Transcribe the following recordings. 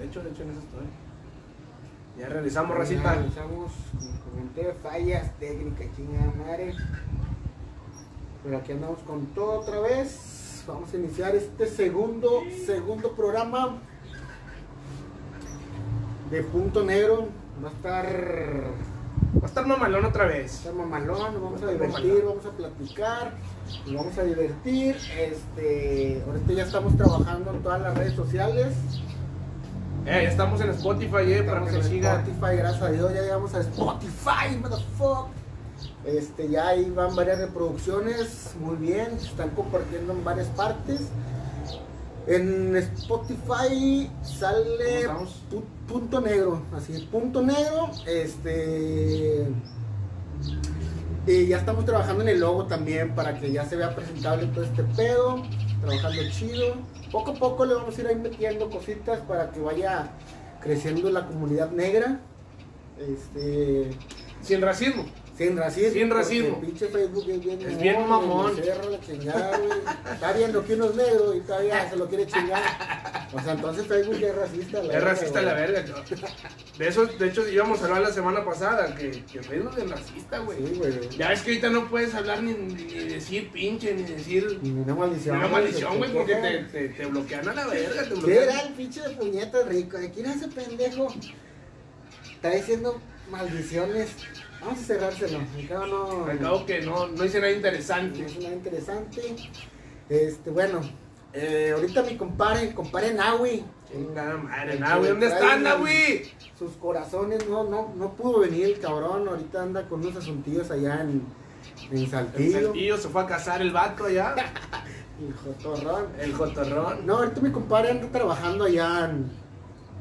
De hecho, de hecho, en eso estoy. Ya realizamos, Ya racita. Realizamos, como comenté, fallas técnicas, chingada madre. Pero aquí andamos con todo otra vez. Vamos a iniciar este segundo, segundo programa de Punto Negro. Va a estar, va Va a estar mamalón otra a vez. estar mamalón, nos vamos a Va a divertir, mamalón. vamos a platicar, nos vamos a divertir. Este, ahorita ya estamos trabajando en todas las redes sociales. Eh, estamos en Spotify, eh, para que nos en sigan. Spotify, gracias a Dios, ya llegamos a Spotify, motherfucker. Este, ya ahí van varias reproducciones, muy bien, se están compartiendo en varias partes. En Spotify sale punto negro, así, punto negro, este... Y ya estamos trabajando en el logo también para que ya se vea presentable todo este pedo, trabajando chido. Poco a poco le vamos a ir metiendo cositas para que vaya creciendo la comunidad negra. Este, Sin racismo. Sin racismo. Sin racismo. el pinche Facebook es bien Es bien mamón. chingada. Está viendo que uno es negro y todavía se lo quiere chingar. O sea, entonces Facebook es racista. la Es racista la verga. De eso, de hecho, íbamos a hablar la semana pasada, que, que Facebook es racista, güey. Sí, güey. Ya ves que ahorita no puedes hablar ni, ni decir pinche, ni decir Ni una maldición. una güey, maldición, güey, porque te, te, te bloquean a la verga, te ¿Qué bloquean. era el pinche de puñetas rico? ¿De quién es ese pendejo? Está diciendo maldiciones. Vamos a cerrárselo. Al cabo no. Al cabo que no, no hice nada no interesante. es nada interesante. Este, bueno. eh, ahorita mi compadre, compadre Nahui. Chingada madre, Nahui, ¿dónde está Nahui? Sus corazones no, no, no pudo venir el cabrón. Ahorita anda con unos asuntillos allá en, en Saltillo. Saltillo se fue a casar el vato allá, El jotorrón. el jotorrón. No, ahorita mi compadre anda trabajando allá en,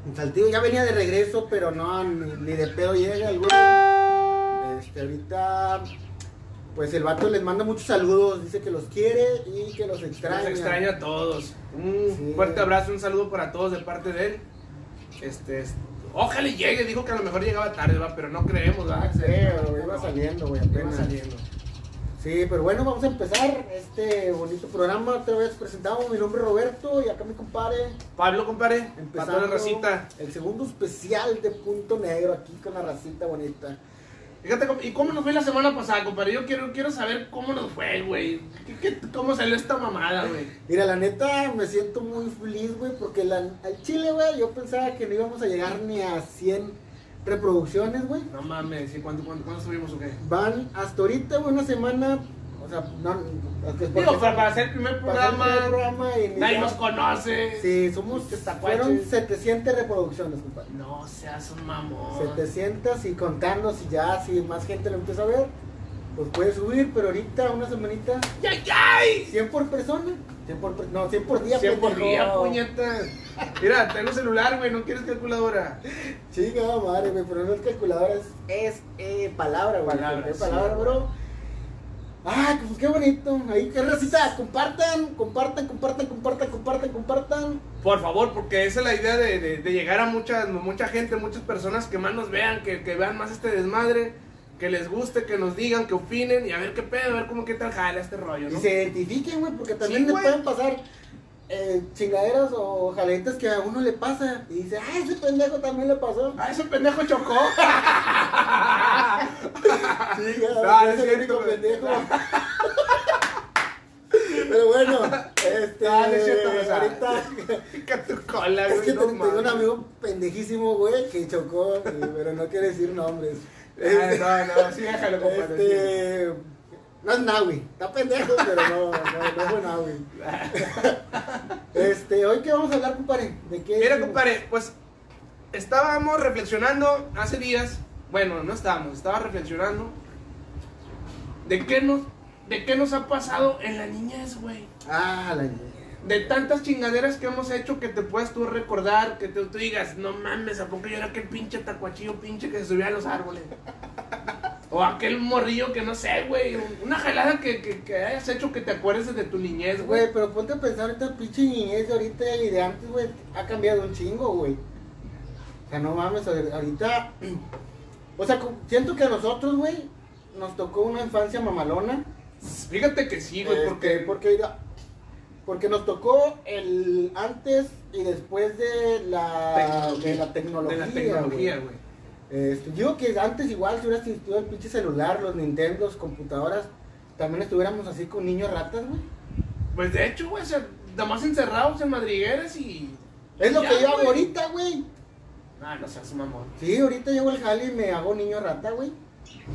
en Saltillo. Ya venía de regreso, pero no, ni, ni de pedo llega el güey. Este, ahorita, pues el vato les manda muchos saludos. Dice que los quiere y que los extraña. Nos extraña a todos. Un Sí. fuerte abrazo, un saludo para todos de parte de él. Este, es- ojalá llegue, dijo que a lo mejor llegaba tarde, va, pero no creemos, va. Ah, sí, pero iba saliendo, güey, Iba apenas. saliendo. Sí, pero bueno, vamos a empezar este bonito programa. Otra vez presentamos. Mi nombre es Roberto y acá mi compadre. Pablo, compadre, Empezando la racita. el segundo especial de Punto Negro aquí con la racita bonita. Fíjate, ¿y cómo nos fue la semana pasada, compadre? Yo quiero, quiero saber cómo nos fue, güey. ¿Qué- qué- ¿Cómo salió esta mamada, güey? Mira, la neta me siento muy feliz, güey, porque la, al chile, güey, yo pensaba que no íbamos a llegar ni a 100 reproducciones, güey. No mames, ¿y cuánto, cuánto, cuánto subimos o qué? Van hasta ahorita, güey, una semana, o sea, no, Digo, para, para hacer el primer hacer el programa, primer programa y nadie nos conoce. Sí, somos, fueron 700 reproducciones, compadre. No seas un mamón. 700 y contando, si ya, si más gente lo empieza a ver, pues puede subir, pero ahorita, una semanita, ¡Yay, yay! 100 por persona, 100 por, no, 100 por día, 100 por día, puñeta. Mira, tengo celular, güey, ¿no quieres calculadora? Chica madre, güey, pero no es calculadora, es, es eh, palabra, güey. Palabra, sí, palabra, bro. Ay, pues qué bonito. Ahí, qué racita, compartan, compartan, compartan, compartan, compartan, compartan. Por favor, porque esa es la idea de, de- de llegar a mucha, mucha gente, muchas personas que más nos vean, que, que vean más este desmadre, que les guste, que nos digan, que opinen y a ver qué pedo, a ver cómo qué tal jala este rollo, Y ¿no? se identifiquen, güey, porque también Sí, le pueden pasar eh, chingaderas o jaletas que a uno le pasa. Y dice, ay, ese pendejo también le pasó. ¡Ah, ese pendejo chocó! Sí, ya, Ah, es es cierto, pendejo. Pero bueno, este, Ah, no es cierto, o sea, ahorita tu cola, es güey, que no tengo un amigo pendejísimo, güey, que chocó, pero no quiere decir nombres. Ah, no, no, sí, déjalo, compadre. sí. Este, no es Nahui, está pendejo, pero no, no, no fue Nahui. Este, hoy qué vamos a hablar, compadre, de qué. Mira, compadre, pues estábamos reflexionando hace días. Bueno, no estábamos, estaba reflexionando. ¿De qué nos, de qué nos ha pasado en la niñez, güey? Ah, la De tantas chingaderas que hemos hecho que te puedas tú recordar, que tú, tú digas, no mames, ¿a poco yo era aquel pinche tacuachillo pinche que se subía a los árboles? O aquel morrillo que no sé, güey. Una jalada que, que, que hayas hecho que te acuerdes de tu niñez, güey. Güey, pero ponte a pensar ahorita, pinche niñez de ahorita y de antes, güey, ha cambiado un chingo, güey. O sea, no mames, ahorita. O sea, siento que a nosotros, güey, nos tocó una infancia mamalona. Fíjate que sí, güey, Este, porque... porque, porque nos tocó el antes y después de la, Tecnología. de la tecnología. de la tecnología, güey. Este, digo que antes igual si hubiera existido el pinche celular, los Nintendo, computadoras, también estuviéramos así con niños ratas, güey. Pues de hecho, güey, o sea, nada más encerrados en madrigueras y. Es lo Ya, que yo hago ahorita, güey. Ah, no seas mamón. Sí, ahorita llego al jale y me hago niño rata, güey.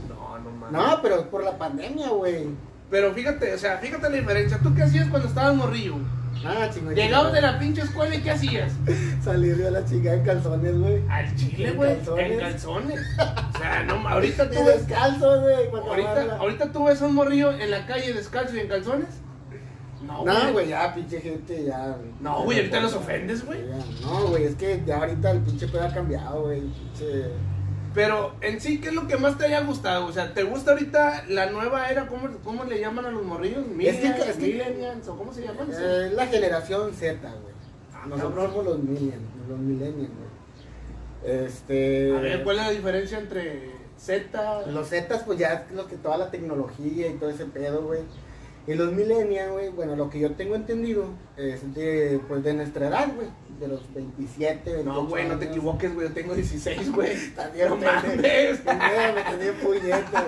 No, no mames. No, pero es por la pandemia, güey. Pero fíjate, o sea, fíjate la diferencia. ¿Tú qué hacías cuando estabas morrillo? Ah, chingón. Llegabas de la pinche escuela y ¿qué hacías? Salir de la chingada en calzones, güey. Al chile, En güey. calzones. En calzones. O sea, no, ahorita tú ves. descalzo, güey. ahorita tú ves a un morrillo en la calle descalzo y en calzones. No, No, güey, ya, pinche gente, ya. No, güey, ahorita los ofendes, güey. No, güey, es que ya ahorita el pinche pedo ha cambiado, güey. Pinche. Pero en sí, ¿qué es lo que más te haya gustado? O sea, ¿te gusta ahorita la nueva era? ¿Cómo, cómo le llaman a los morrillos? Es que- Millennials, es que- millennials, ¿o cómo se llaman? Eh, la generación Z, güey. Ah, Nosotros somos los millennials, los millennials, güey. Este. A ver, ¿cuál es la diferencia entre Z? Los Zetas, pues ya es lo que toda la tecnología y todo ese pedo, güey. Y los millennials, güey, bueno, lo que yo tengo entendido es de, pues, de nuestra edad, güey. De los 27, 28 No, güey, no te equivoques, güey, yo tengo 16, güey. También No mames. Me tenía puñetas.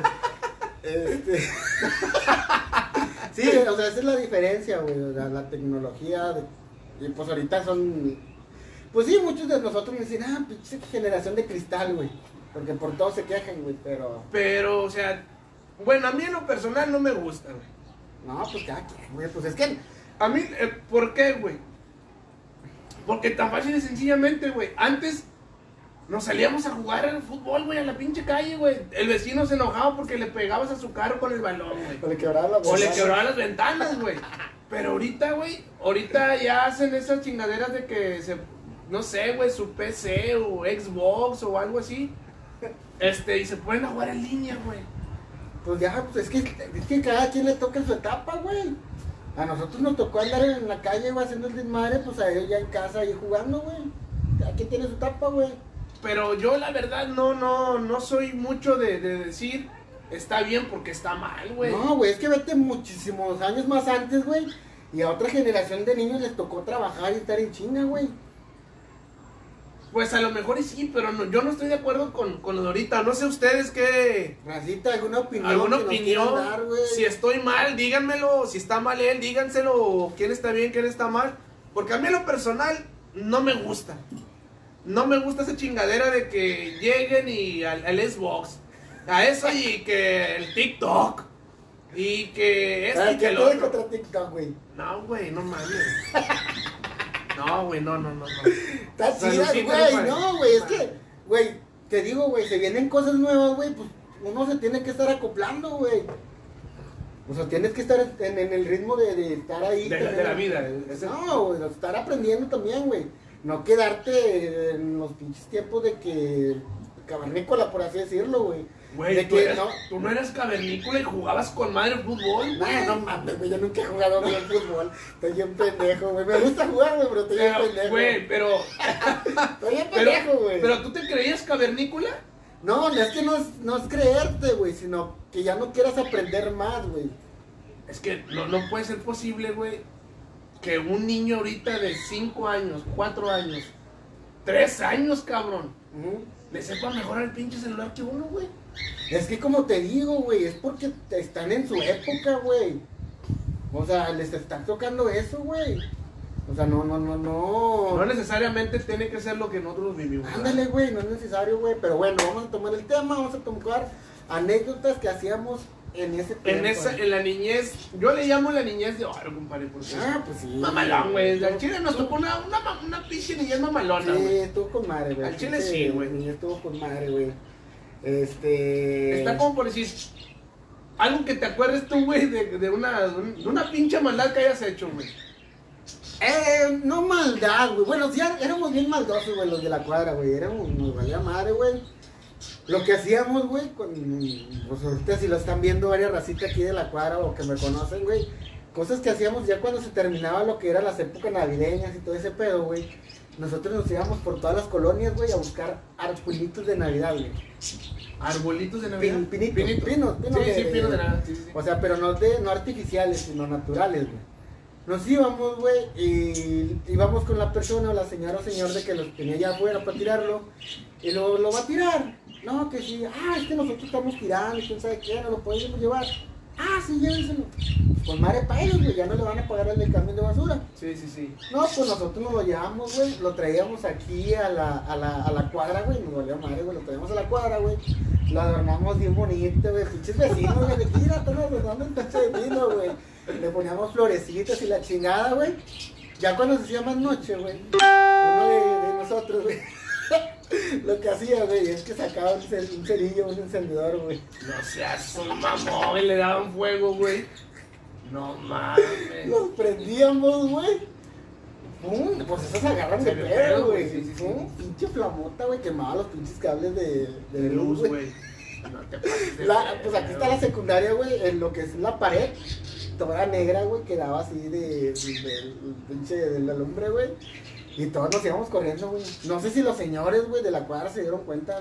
Este. sí, o sea, esa es la diferencia, güey. o sea, la tecnología. de- Y pues ahorita son. Pues sí, muchos de nosotros me dicen, ah, pinche generación de cristal, güey. Porque por todo se quejan, güey, pero. Pero, o sea, bueno, a mí en lo personal no me gusta, güey. No, pues cada quien, güey. Pues es que. A mí, eh, ¿por qué, güey? Porque tan fácil y sencillamente, güey. Antes nos salíamos a jugar al fútbol, güey, a la pinche calle, güey. El vecino se enojaba porque le pegabas a su carro con el balón, güey. O le quebraba la O le quebraba las ventanas, güey. Pero ahorita, güey, ahorita ya hacen esas chingaderas de que se, no sé, güey, su PC o Xbox o algo así. Este, y se pueden jugar en línea, güey. Pues ya, pues es que, es que cada quien le toca su etapa, güey. A nosotros nos tocó andar en la calle, güey, haciendo el desmadre, pues a ellos ya en casa ahí jugando, güey. Cada quien tiene su etapa, güey. Pero yo la verdad no, no, no soy mucho de, de decir está bien porque está mal, güey. No, güey, es que vete muchísimos años más antes, güey. Y a otra generación de niños les tocó trabajar y estar en China, güey. Pues a lo mejor sí, pero no, yo no estoy de acuerdo con, con lo de ahorita. No sé ustedes qué, Racita, ¿alguna opinión? alguna que opinión. dar, si estoy mal, díganmelo. Si está mal él, díganselo. ¿Quién está bien, quién está mal? Porque a mí en lo personal no me gusta. No me gusta esa chingadera de que lleguen y al, al Xbox. A eso y que el TikTok. Y que ¿Qué que tienes otro. contra TikTok, güey? No, güey, no mames. No, güey, no, no, no, no. Está güey. No, güey, es que, güey, te digo, güey, se vienen cosas nuevas, güey, pues uno se tiene que estar acoplando, güey. O sea, tienes que estar en, en el ritmo de, de estar ahí. De la- de la vida, es el- No, güey, estar aprendiendo también, güey. No quedarte en los pinches tiempos de que cavernícola, por así decirlo, güey. Güey, de tú, que eras- no. tú no eras cavernícola y jugabas con madre fútbol. Nah, no mames, güey, yo nunca he jugado bien fútbol. Estoy bien pendejo, güey. Me gusta jugar, güey, pero estoy bien pendejo. güey, pero, Estoy bien pendejo, güey. pero tú te creías cavernícola. No, no es que no es, no es creerte, güey, sino que ya no quieras aprender más, güey. Es que no, no puede ser posible, güey, que un niño ahorita de 5 años, 4 años, 3 años, cabrón, le sepa mejor al pinche celular que uno, güey. Es que como te digo, güey, es porque están en su época, güey. O sea, les está tocando eso, güey. O sea, no, no, no, no. No necesariamente tiene que ser lo que nosotros vivimos. Ándale, güey, no es necesario, güey. Pero bueno, vamos a tomar el tema, vamos a tomar anécdotas que hacíamos en ese tiempo. En esa, en la niñez, yo le llamo la niñez de oro, compadre, porque Ah, pues sí. mamalón, güey. Al chile nos tocó una, una, una pinche niñez mamalona, Sí, estuvo con madre, güey. Al chile sí, güey. niño Estuvo con madre, güey. Este. Está como por decir, algo que te acuerdes tú, güey, de, de, una, de una pinche maldad que hayas hecho, güey. Eh, no maldad, güey. Bueno, sí, éramos bien maldosos, güey, los de la cuadra, güey. Éramos, nos valía madre, güey. Lo que hacíamos, güey, con. Pues ahorita si lo están viendo varias racitas aquí de la cuadra o que me conocen, güey. Cosas que hacíamos ya cuando se terminaba lo que eran las épocas navideñas y todo ese pedo, güey. Nosotros nos íbamos por todas las colonias, güey, a buscar arpulitos de Navidad, güey. Arbolitos de Navidad. Pin- pinitos, pinos, pinos Sí, de- sí, pinos de Navidad. Sí, sí. O sea, pero no, de, no artificiales, sino naturales, güey. Nos íbamos, güey, y íbamos con la persona o la señora o señor de que los tenía ya afuera para tirarlo. Y luego lo va a tirar. No, que sí, ah, es que nosotros estamos tirando, quién sabe qué, no lo podemos llevar. Ah, sí, llévenselo. Pues madre para ellos, güey, ya no le van a pagar el del camión de basura. Sí, sí, sí. No, pues nosotros nos lo llevamos, güey, lo traíamos aquí a la, a la, a la cuadra, güey, nos valió madre, güey, lo traíamos a la cuadra, güey. Lo adornamos bien bonito, güey, pinches vecinos, güey, de mira, estamos adornando el pinche vecino, güey. Le poníamos florecitas y la chingada, güey. Ya cuando se hacía más noche, güey, uno de, de nosotros, güey, lo que hacía, güey, es que sacaba un, cel- un cerillo, un encendedor, güey. No seas un mamón, y le daban fuego, güey. No mames. Los prendíamos, güey. Pum, Pues esos agarran de pedo, güey. sí, sí, sí. Pum, Pinche flamota, güey, quemaba los pinches cables de, de, De luz, güey. No te pases de La- verga, Pues aquí está la secundaria, güey, en lo que es la pared. Toda negra, güey, quedaba así de, de- del pinche de la lumbre, güey. Y todos nos íbamos corriendo, güey. No sé si los señores, güey, de la cuadra se dieron cuenta.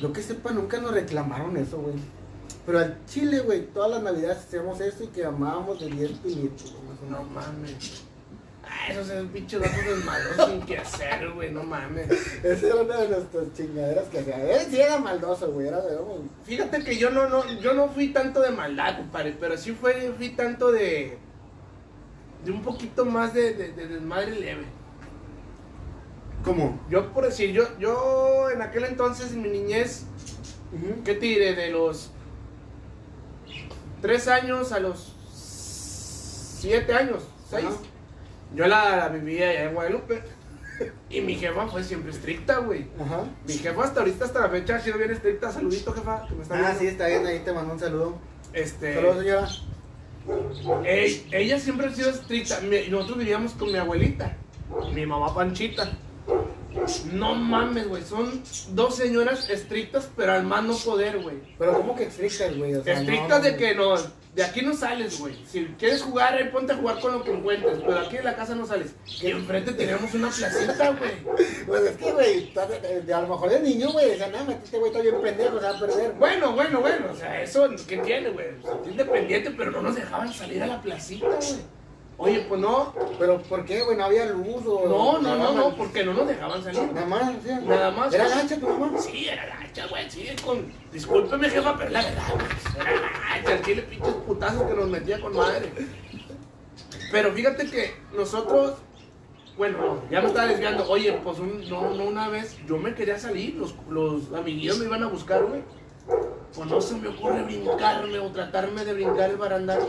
Lo que sepa, nunca nos reclamaron eso, güey. Pero al chile, güey, todas las navidades hacíamos eso y que amábamos de 10 pinitos, No mames. Ah, esos son pinches datos desmadrosos sin que hacer, güey, no mames. Esa era una de nuestras chingaderas que hacía. Él sí era maldoso, güey. Era de. Fíjate que yo no, no, yo no fui tanto de maldad, compadre, pero sí fue, fui tanto de. de un poquito más de, de, de desmadre leve. ¿Cómo? Yo por decir, yo, yo en aquel entonces, en mi niñez, Ujú. ¿qué te diré? De los 3 años a los 7 años, 6. Ajá. Yo la, la vivía allá en Guadalupe. Y mi jefa fue siempre estricta, güey. Ajá. Mi jefa hasta ahorita, hasta la fecha, ha sido bien estricta. Saludito, jefa, que me está Ah, viendo. sí, está bien. Ahí te mando un saludo. Este, Saludos, señora. ey- ella siempre ha sido estricta. Mi- nosotros vivíamos con mi abuelita, mi mamá Panchita. No mames, güey. Son dos señoras estrictas, pero al más no poder, güey. Pero, ¿cómo que estrictas, güey? O sea, Estrictas no, de que no, de aquí no sales, güey. Si quieres jugar, ahí ponte a jugar con lo que encuentres, pero aquí de la casa no sales. Y enfrente teníamos una placita, güey. Pues es que, güey, a lo mejor de niño, güey. Decían, no, este güey está bien pendejo, se va a perder. Bueno, bueno, bueno, o sea, eso, ¿qué tiene, güey? O sea, independiente, pero no nos dejaban salir a la placita, güey. Oye, pues no, Pero, ¿por qué, güey? No había luz o. no, no, no, no, porque no nos dejaban salir. Nada más, o sea. Nada más. ¿Era gancha tu mamá? Sí, era gacha, güey, sí, con... Discúlpeme, jefa, pero la verdad, era gacha, el chile pinches putazos que nos metía con madre. Pero fíjate que nosotros, bueno, no, ya me estaba desviando. Oye, pues un- no, no una vez, yo me quería salir, los, los amiguillos me iban a buscar, güey. Pues no se me ocurre brincarme o tratarme de brincar el barandal.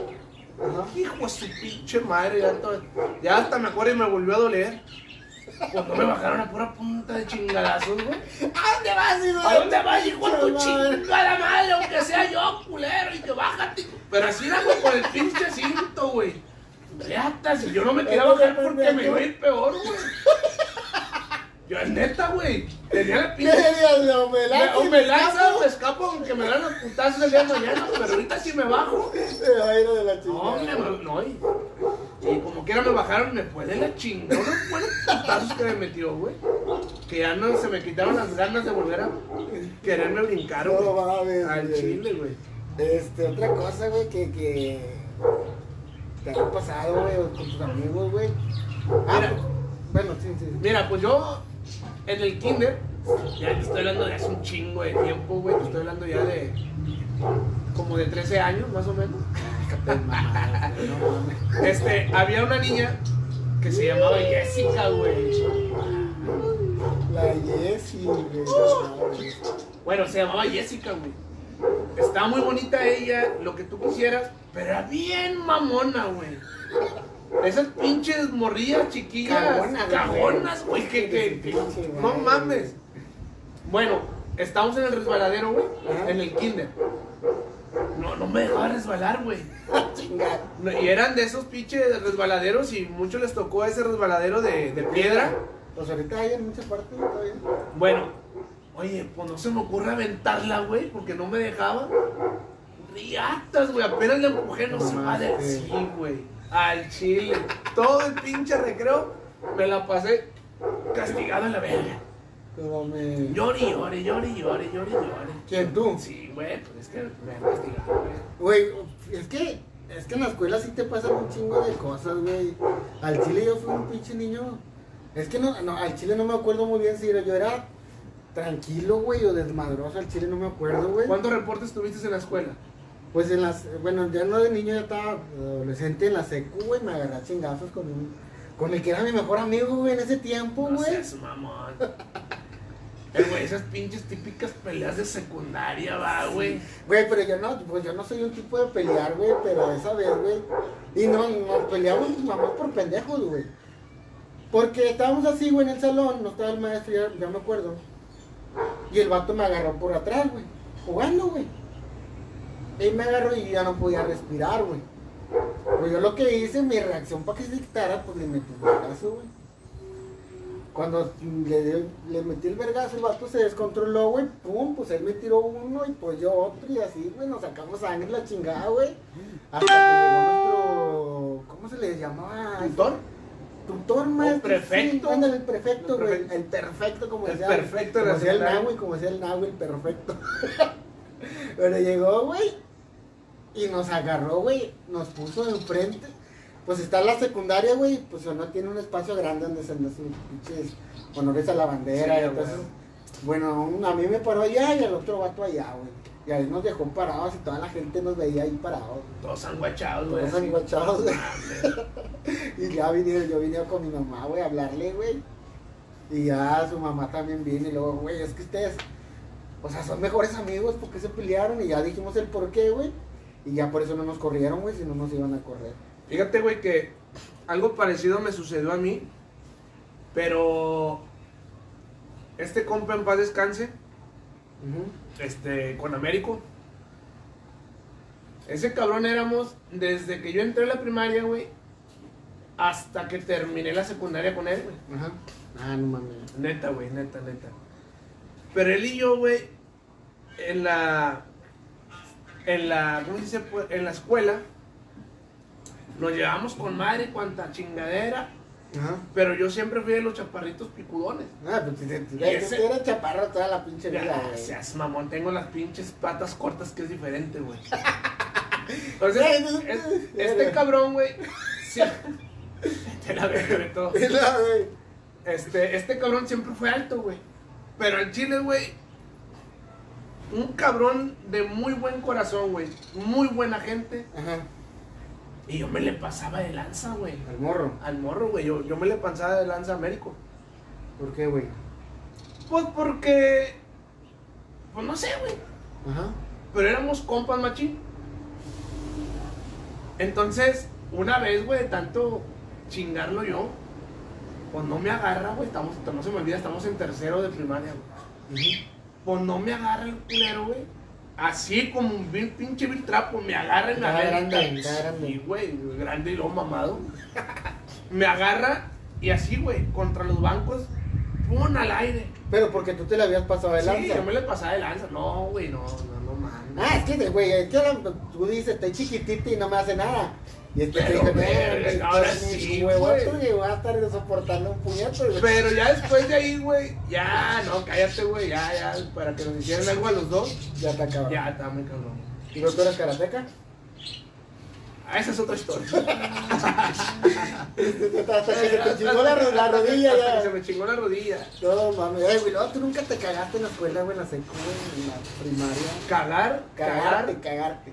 Ajá. Hijo de su pinche madre, ya, ya hasta me acuerdo y me volvió a doler. No me bajaron a pura punta de chingadazos, güey. ¿A dónde vas, hijo? ¿A dónde vas, hijo de tu chingada madre? Aunque sea yo, culero, y que bájate. Pero así era, güey, con el pinche cinto, güey. Reatas, y yo no me quería bajar porque me iba a ir peor, güey. Yo, es neta, güey. Tenía la ¿Qué pinche. ¿La Me, o me escapo, aunque me dan los putazos el día de mañana, pero ahorita sí me bajo. Se va a ir de la No, chingada. me- no, y, como quiera me bajaron, me fue de la chingada. Unos buenos putazos que me metió, güey. Que ya no se me quitaron las ganas de volver a quererme brincar, No güey. mames, Al chile, güey. Este, otra cosa, güey, que, que te ha pasado, güey, con tus amigos, güey. Ah, Mira. pues, bueno, sí, sí. Mira, pues yo en el kinder, ya te estoy hablando de hace un chingo de tiempo, güey. Te estoy hablando ya de como de 13 años, más o menos. Este, había una niña que se llamaba Jessica, güey. La Jessie, güey. no mames. Bueno, se llamaba Jessica, güey. Estaba muy bonita ella, lo que tú quisieras, pero era bien mamona, güey. Esas pinches morrillas chiquillas, Cagonas, güey. cagonas, güey, que, que, no mames. Bueno, estábamos en el resbaladero, güey, en el kinder. No, no me dejaba resbalar, güey. No, Y eran de esos pinches resbaladeros y muchos les tocó ese resbaladero de, de piedra. Pues ahorita hay en muchas partes, está bien. Bueno, oye, pues no se me ocurre aventarla, güey, porque no me dejaba. Riatas, güey, apenas la empujé, no se va de Mamaste. sí, güey. Al chile. Todo el pinche recreo me la pasé castigada en la verga. No mames. Llore, llore, llore, llore, llore, llore. ¿Quién tú? Sí, güey, pues es que me han castigado, güey. Güey, es que Es que en la escuela sí te pasan un chingo de cosas, güey. Al chile yo fui un pinche niño. Es que no, no, al chile no me acuerdo muy bien si era, yo era tranquilo, güey, o desmadroso. Al chile no me acuerdo, güey. ¿Cuántos reportes tuviste en la escuela? Pues en las, bueno, ya no de niño, ya estaba adolescente en la secu, güey, me agarré a chingazos con un, con el que era mi mejor amigo, güey, en ese tiempo, No güey. seas mamón. Eh, güey, esas pinches típicas peleas de secundaria, va, güey. Güey, pero yo no, pues yo no soy un tipo de pelear, güey, pero esa vez, güey. Y no, nos peleamos mamás por pendejos, güey. Porque estábamos así, güey, en el salón, no estaba el maestro, ya, ya me acuerdo. Y el vato me agarró por atrás, güey, jugando, güey. Y me agarró y ya no podía respirar, güey. Pues yo lo que hice, mi reacción para que se quitara, pues le metí un vergazo, güey. Cuando le, metí el vergazo, el vato se descontroló, güey. Pum, pues él me tiró uno y pues yo otro y así, güey. Nos sacamos sangre la chingada, güey. Hasta que llegó nuestro. ¿Cómo se le llamaba? ¿Tutor? Tutor, maestro. prefecto. Sí, el prefecto, El güey. El perfecto, como El decía. perfecto como decía el. Nahui, como decía el Nahui, el perfecto. Pero llegó, güey. Y nos agarró, güey. Nos puso enfrente. Pues está la secundaria, güey. Pues no tiene un espacio grande donde se sus pinches honores a la bandera. Sí, y entonces, bueno, un- a mí me paró allá y al otro vato allá, güey. Y ahí nos dejó parados y toda la gente nos veía ahí parados. Todos anguachados, güey. Todos anguachados, güey. Y ya vine, yo vine con mi mamá, güey, a hablarle, güey. Y ya su mamá también vino y luego, güey, es que ustedes, o sea, son mejores amigos porque se pelearon y ya dijimos el por qué, güey. Y ya por eso no nos corrieron, güey, si no nos iban a correr. Fíjate, güey, que algo parecido me sucedió a mí. Pero este compa en paz descanse, este, con Américo. Ese cabrón éramos desde que yo entré a la primaria, güey, hasta que terminé la secundaria con él, güey. Ajá. Ah, no mames. Neta, güey, neta, neta. Pero él y yo, güey, en la. En la. ¿Cómo se dice? Pues, En la escuela. Nos llevamos con madre cuanta chingadera. Ajá. Pero yo siempre fui de los chaparritos picudones. Ah, pues te, te- ese- si era chaparro toda la pinche vida, seas mamón, tengo las pinches patas cortas que es diferente, güey. Entonces, es- este cabrón, güey. sí- Te la veo de todo. Mira, güey. Este, este cabrón siempre fue alto, güey. Pero el chile, güey. Un cabrón de muy buen corazón, güey. Muy buena gente. Ajá. Y yo me le pasaba de lanza, güey. Al morro. Al morro, güey. Yo, yo me le pasaba de lanza a Américo. ¿Por qué, güey? Pues porque. Pues no sé, güey. Ajá. Pero éramos compas, machín. Entonces, una vez, güey, de tanto chingarlo yo, pues no me agarra, güey. Estamos, no se me olvida, estamos en tercero de primaria, güey. Ujú. Pues no me agarra el culero, güey. Así como un vil- pinche vil trapo, me agarra Estaba agarra. grande. Sí, güey, grande y luego mamado. me agarra y así, güey, contra los bancos, pum, al aire. Pero porque tú te la habías pasado de Sí, lanza. yo me le pasaba de lanza. No, güey, no, no, no mames. Ah, es que, güey, es que la- tú dices, estoy chiquitita y no me hace nada. Y es que te Pero, no, ahora sí, güey. que voy a estar soportando un puñeto, güey. Pero ya después de ahí, güey, ya, no, cállate, güey, ya, ya, para que nos hicieran algo a los dos, Ya te acabó. ya, está muy cabrón. ¿Y no tú eras karateca? Ah, esa es otra historia. Hasta que se te chingó la, ro- la rodilla Hasta que ya. Se me chingó la rodilla. No mames, Ay, güey, no, tú nunca te cagaste en la escuela, güey, en la secu, güey, en la primaria. Cagar, Cagarte, cagar, cagarte.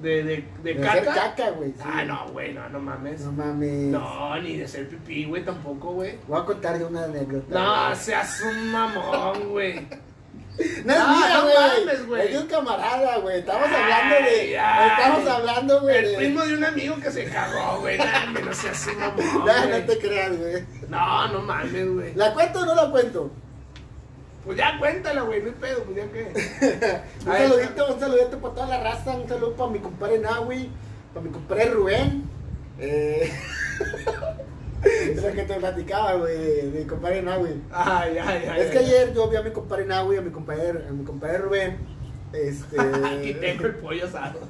De, de, de De hacer caca. caca, güey. sí. Ah, no, güey, no, no mames. No mames. No, ni de ser pipí, güey, tampoco, güey. Voy a contar yo una anécdota. No, güey. seas un mamón, güey. No es No, mía, no güey. mames, güey. Es de un camarada, güey. Estamos hablando de. Estamos hablando, güey. El de- primo de un amigo que se cagó, güey. No, no seas un mamón, No, no te creas, güey. No, no mames, güey. ¿La cuento o no la cuento? Pues ya cuéntala, güey, no hay pedo, pues ya qué. Un saludito, un saludito para toda la raza. Un saludo para mi compadre Nahui, para mi compadre Rubén. Eh. es lo que te platicaba, güey, mi compadre Nahui. Ay, ay, ay. Es que ay. ayer yo vi a mi compadre Nahui, a mi compadre, a mi compadre Rubén. Este. Aquí tengo el pollo asado.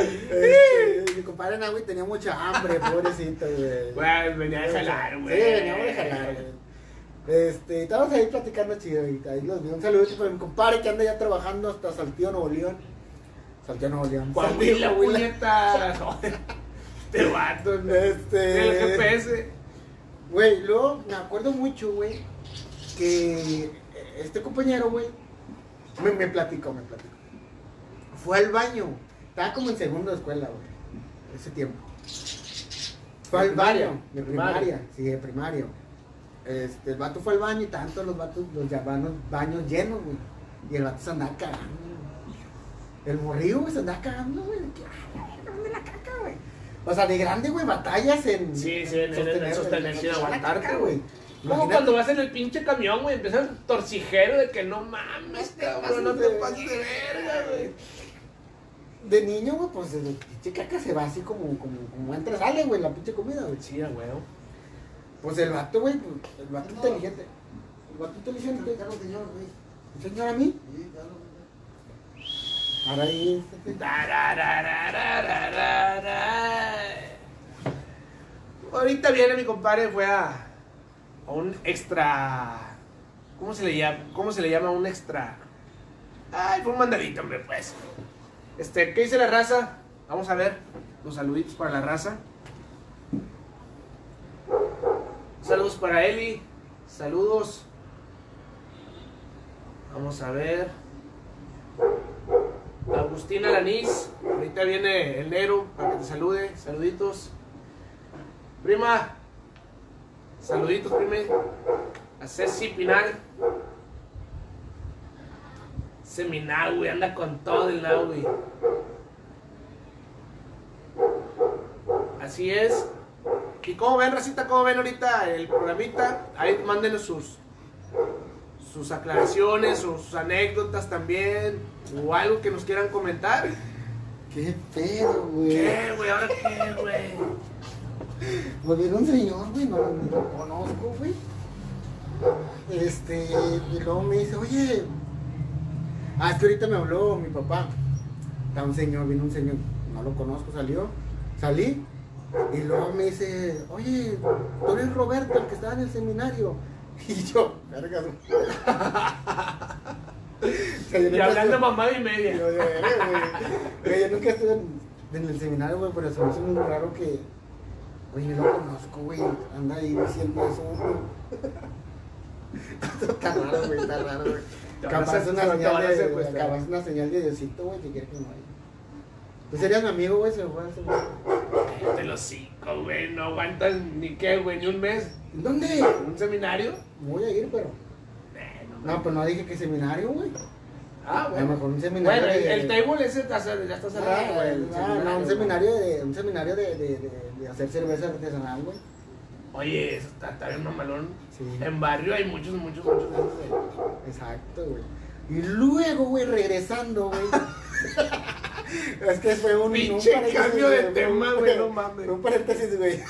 este, mi compadre Nahui tenía mucha hambre, pobrecito, güey. Güey, venía de jalar, güey. Sí, veníamos de jalar, güey. Este, estábamos ahí platicando chido y ahí los vi. Un saludo para mi compadre que anda ya trabajando hasta Saltillo, Nuevo León. Saltillo Nuevo León. Coahuila. puñetas. Este vato. Este- Del GPS. Güey, luego me acuerdo mucho, güey, que este compañero, güey, me, me platicó, me platicó. Fue al baño. Estaba como en segundo de escuela, güey. Ese tiempo. Fue ¿De al primaria? baño. De Primaria. primaria. Sí, de primario. Este, el vato fue al baño y tanto los vatos, los llamaban baños llenos, güey. Y el vato se andaba cagando. güey. El morrillo, güey, se andaba cagando, güey. de que, "Ay, ¿Dónde la caca, güey? O sea, de grande, güey, batallas en. Sí, sí, en- en- en sostener, sin la aguantarte, güey. Como Imagínate. cuando vas en el pinche camión, güey, empieza el torcijero de que no mames, cabrón, no te pases de- de verga, güey. De niño, güey, pues el pinche caca se va así como, como, como entra, sale, güey, la pinche comida, güey. Sí, a huevo. Pues el vato, güey, pues, el vato inteligente. El vato inteligente. ¿El señor a mí? Ahora ahí. este. Ahorita viene mi compadre, fue a, a un extra. ¿Cómo se le llama? ¿Cómo se le llama un extra? Ay, fue un mandadito, hombre, pues. Este, ¿qué dice la raza? Vamos a ver los saluditos para la raza. Saludos para Eli. Saludos. Vamos a ver. Agustina Lanís. Ahorita viene el negro para que te salude. Saluditos. Prima. Saluditos, prime. A Ceci Pinal. Seminal, güey. Anda con todo el lado, güey. Así es. Y como ven, Racita, como ven ahorita el programita, ahí mándenos sus sus aclaraciones, sus, sus anécdotas también, o algo que nos quieran comentar. ¿Qué pedo, güey? ¿Qué, güey? ¿Ahora qué, güey? Pues viene un señor, güey, no, no lo conozco, güey. Este, y luego me dice, oye. Ah, es que ahorita me habló mi papá. Está un señor, vino un señor, no lo conozco, salió. Salí. Y luego me dice, oye, tú eres Roberto, el que estaba en el seminario. Y yo, verga, güey. O sea, yo Y hablando estuve- mamá y media. yo, güey. Güey, yo nunca estuve en, en el seminario, güey, pero se me hizo muy raro que. Güey, yo lo conozco, güey. Anda ahí diciendo eso, güey. Está raro, güey, está raro, güey. Capaz hacer- una una señal de Diosito, güey, que quiere que no vaya. Tú serías mi amigo, güey, se me fue a hacer. Cállate los cinco, güey. No aguantan ni qué, güey, ni un mes. ¿Dónde? ¿Un seminario? Voy a ir, pero. No, No, pero no dije que seminario, güey. Ah, A lo bueno. mejor un seminario. Bueno, el, de- el table ese está ya está cerrado, güey. Ah, no, un güey. seminario de, un seminario de, de, de, de hacer cerveza artesanal, güey. Oye, eso está, está bien mamalón. Sí. En barrio hay muchos, muchos, muchos. de güey. Exacto, güey. Y luego, güey, regresando, güey. es que fue un, Pinche un cambio de tema, güey, no mames. Un paréntesis, güey.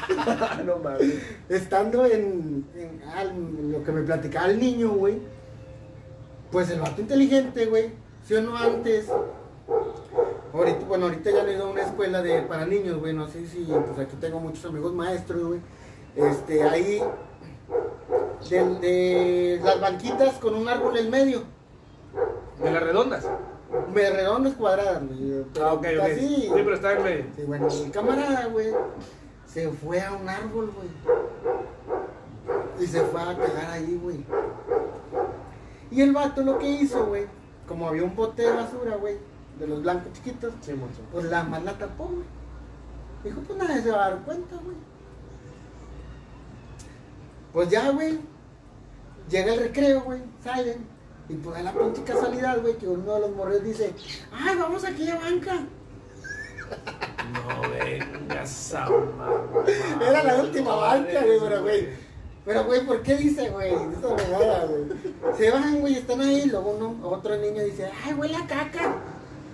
no mames. Estando en, en lo que me platicaba el niño, güey. Pues el vato inteligente, güey. ¿Sí o no antes? Ahorita, bueno, ahorita ya le he ido a una escuela de, para niños, güey. No sé si, pues aquí tengo muchos amigos maestros, güey. Este, ahí, de, de las banquitas con un árbol en medio. De las redondas. Me redondas cuadradas, güey. pero Ah, ok, ok. Así. Sí, pero está en medio. Sí, bueno, el camarada, güey, se fue a un árbol, güey. Y se fue a cagar ahí, güey. Y el vato lo que hizo, güey, como había un bote de basura, güey, de los blancos chiquitos, Sí, mucho. pues la más la tapó, güey. Dijo, pues nadie se va a dar cuenta, güey. Pues ya, güey. Llega el recreo, güey. Salen. Y pues la pinche casualidad, güey, que uno de los morros dice, ay, vamos aquí a banca. No vengas a. Era la última banca, güey, pero güey. Pero güey, ¿por qué dice, güey? Esa mamada, güey. Se van, güey, están ahí, luego uno, otro niño dice, ay, huele a caca.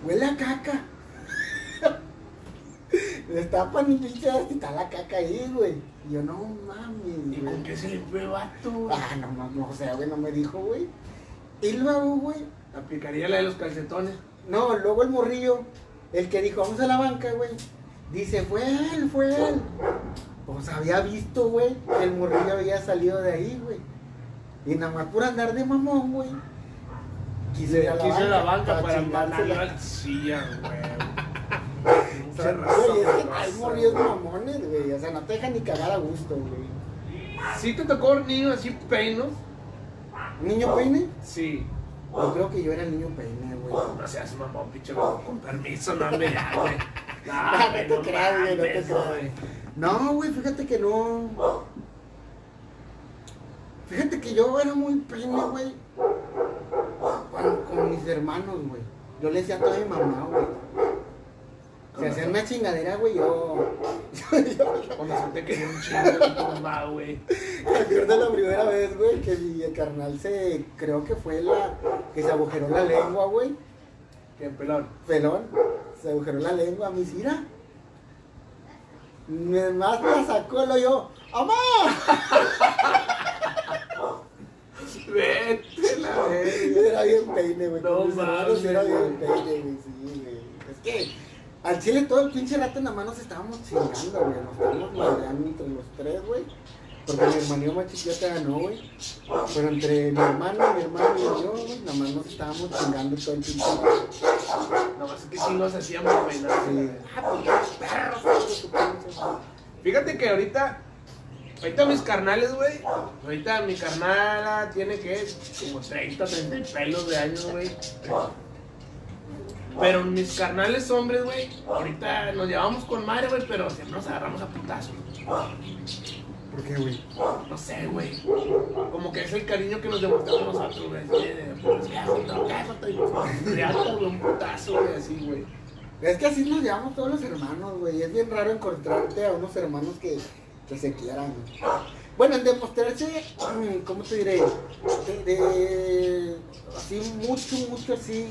Huele a caca. Les tapan un pinche y está la caca ahí, güey. Y yo, no mames, ¿Y con qué se limpió el vato? güey? Ah, no mames, o sea, güey, no me dijo, güey. Y luego, güey, Aplicaría la de los calcetones. no, luego el morrillo, el que dijo, vamos a la banca, güey. Dice, fue él, fue él. Pues había visto, güey, que el morrillo había salido de ahí, güey. Y nada más por andar de mamón, güey. quiso ir a la Quiso ir a la banca para chingársela. mandarlo al silla, güey. Güey, es que hay güey. mamones, güey. O sea, no te dejan ni cagar a gusto, güey. ¿Sí te tocó niño así peinos? ¿Niño peine? Sí. Yo creo que yo era el niño peine, güey. No seas mamón, pinche con permiso, no me ya, güey. No, te creas, güey, no te creas. No, güey, fíjate que no. Fíjate que yo era muy peine, güey. Con, con mis hermanos, güey. Yo le decía a toda mi mamá, güey. Si hacían una chingadera, güey, yo. Con razón te quería un chingo güey. Me la primera vez, güey, que mi carnal se. Creo que fue la. Que se agujeró la lengua, güey. Qué pelón. Pelón. Se agujeró la lengua, mi cira. Mi más la sacó el yo. ¡Amá! Vete la. Era bien peine, güey. No mames, era bien peine, güey. Sí, güey. Es que al chile todo el pinche rato en la mano nos estábamos chingando, güey. Nos estábamos madreando entre los tres, güey. Porque mi hermanillo más chiquito te ganó, güey. Pero entre mi hermano, mi hermano y yo, güey, nada más nos estábamos chingando todo el pinche. No más que chingos hacíamos, güey. Sí. Ah, pues. Fíjate que ahorita, ahorita mis carnales, güey, ahorita mi carnala tiene que como 30, 30 y pelos de años, güey. Pero mis carnales hombres, güey, ahorita nos llevamos con madre, güey, pero siempre nos agarramos a putazos. ¿Por qué, güey? No sé, güey. Como que es el cariño que nos demostramos nosotros, güey. Pues güey, un putazo, güey, así, güey. Es que así nos llamamos todos los hermanos, güey. Es bien raro encontrarte a unos hermanos que, que se quieran. Bueno, en demostrarse, ¿cómo te diré? De, de- así, mucho, mucho así,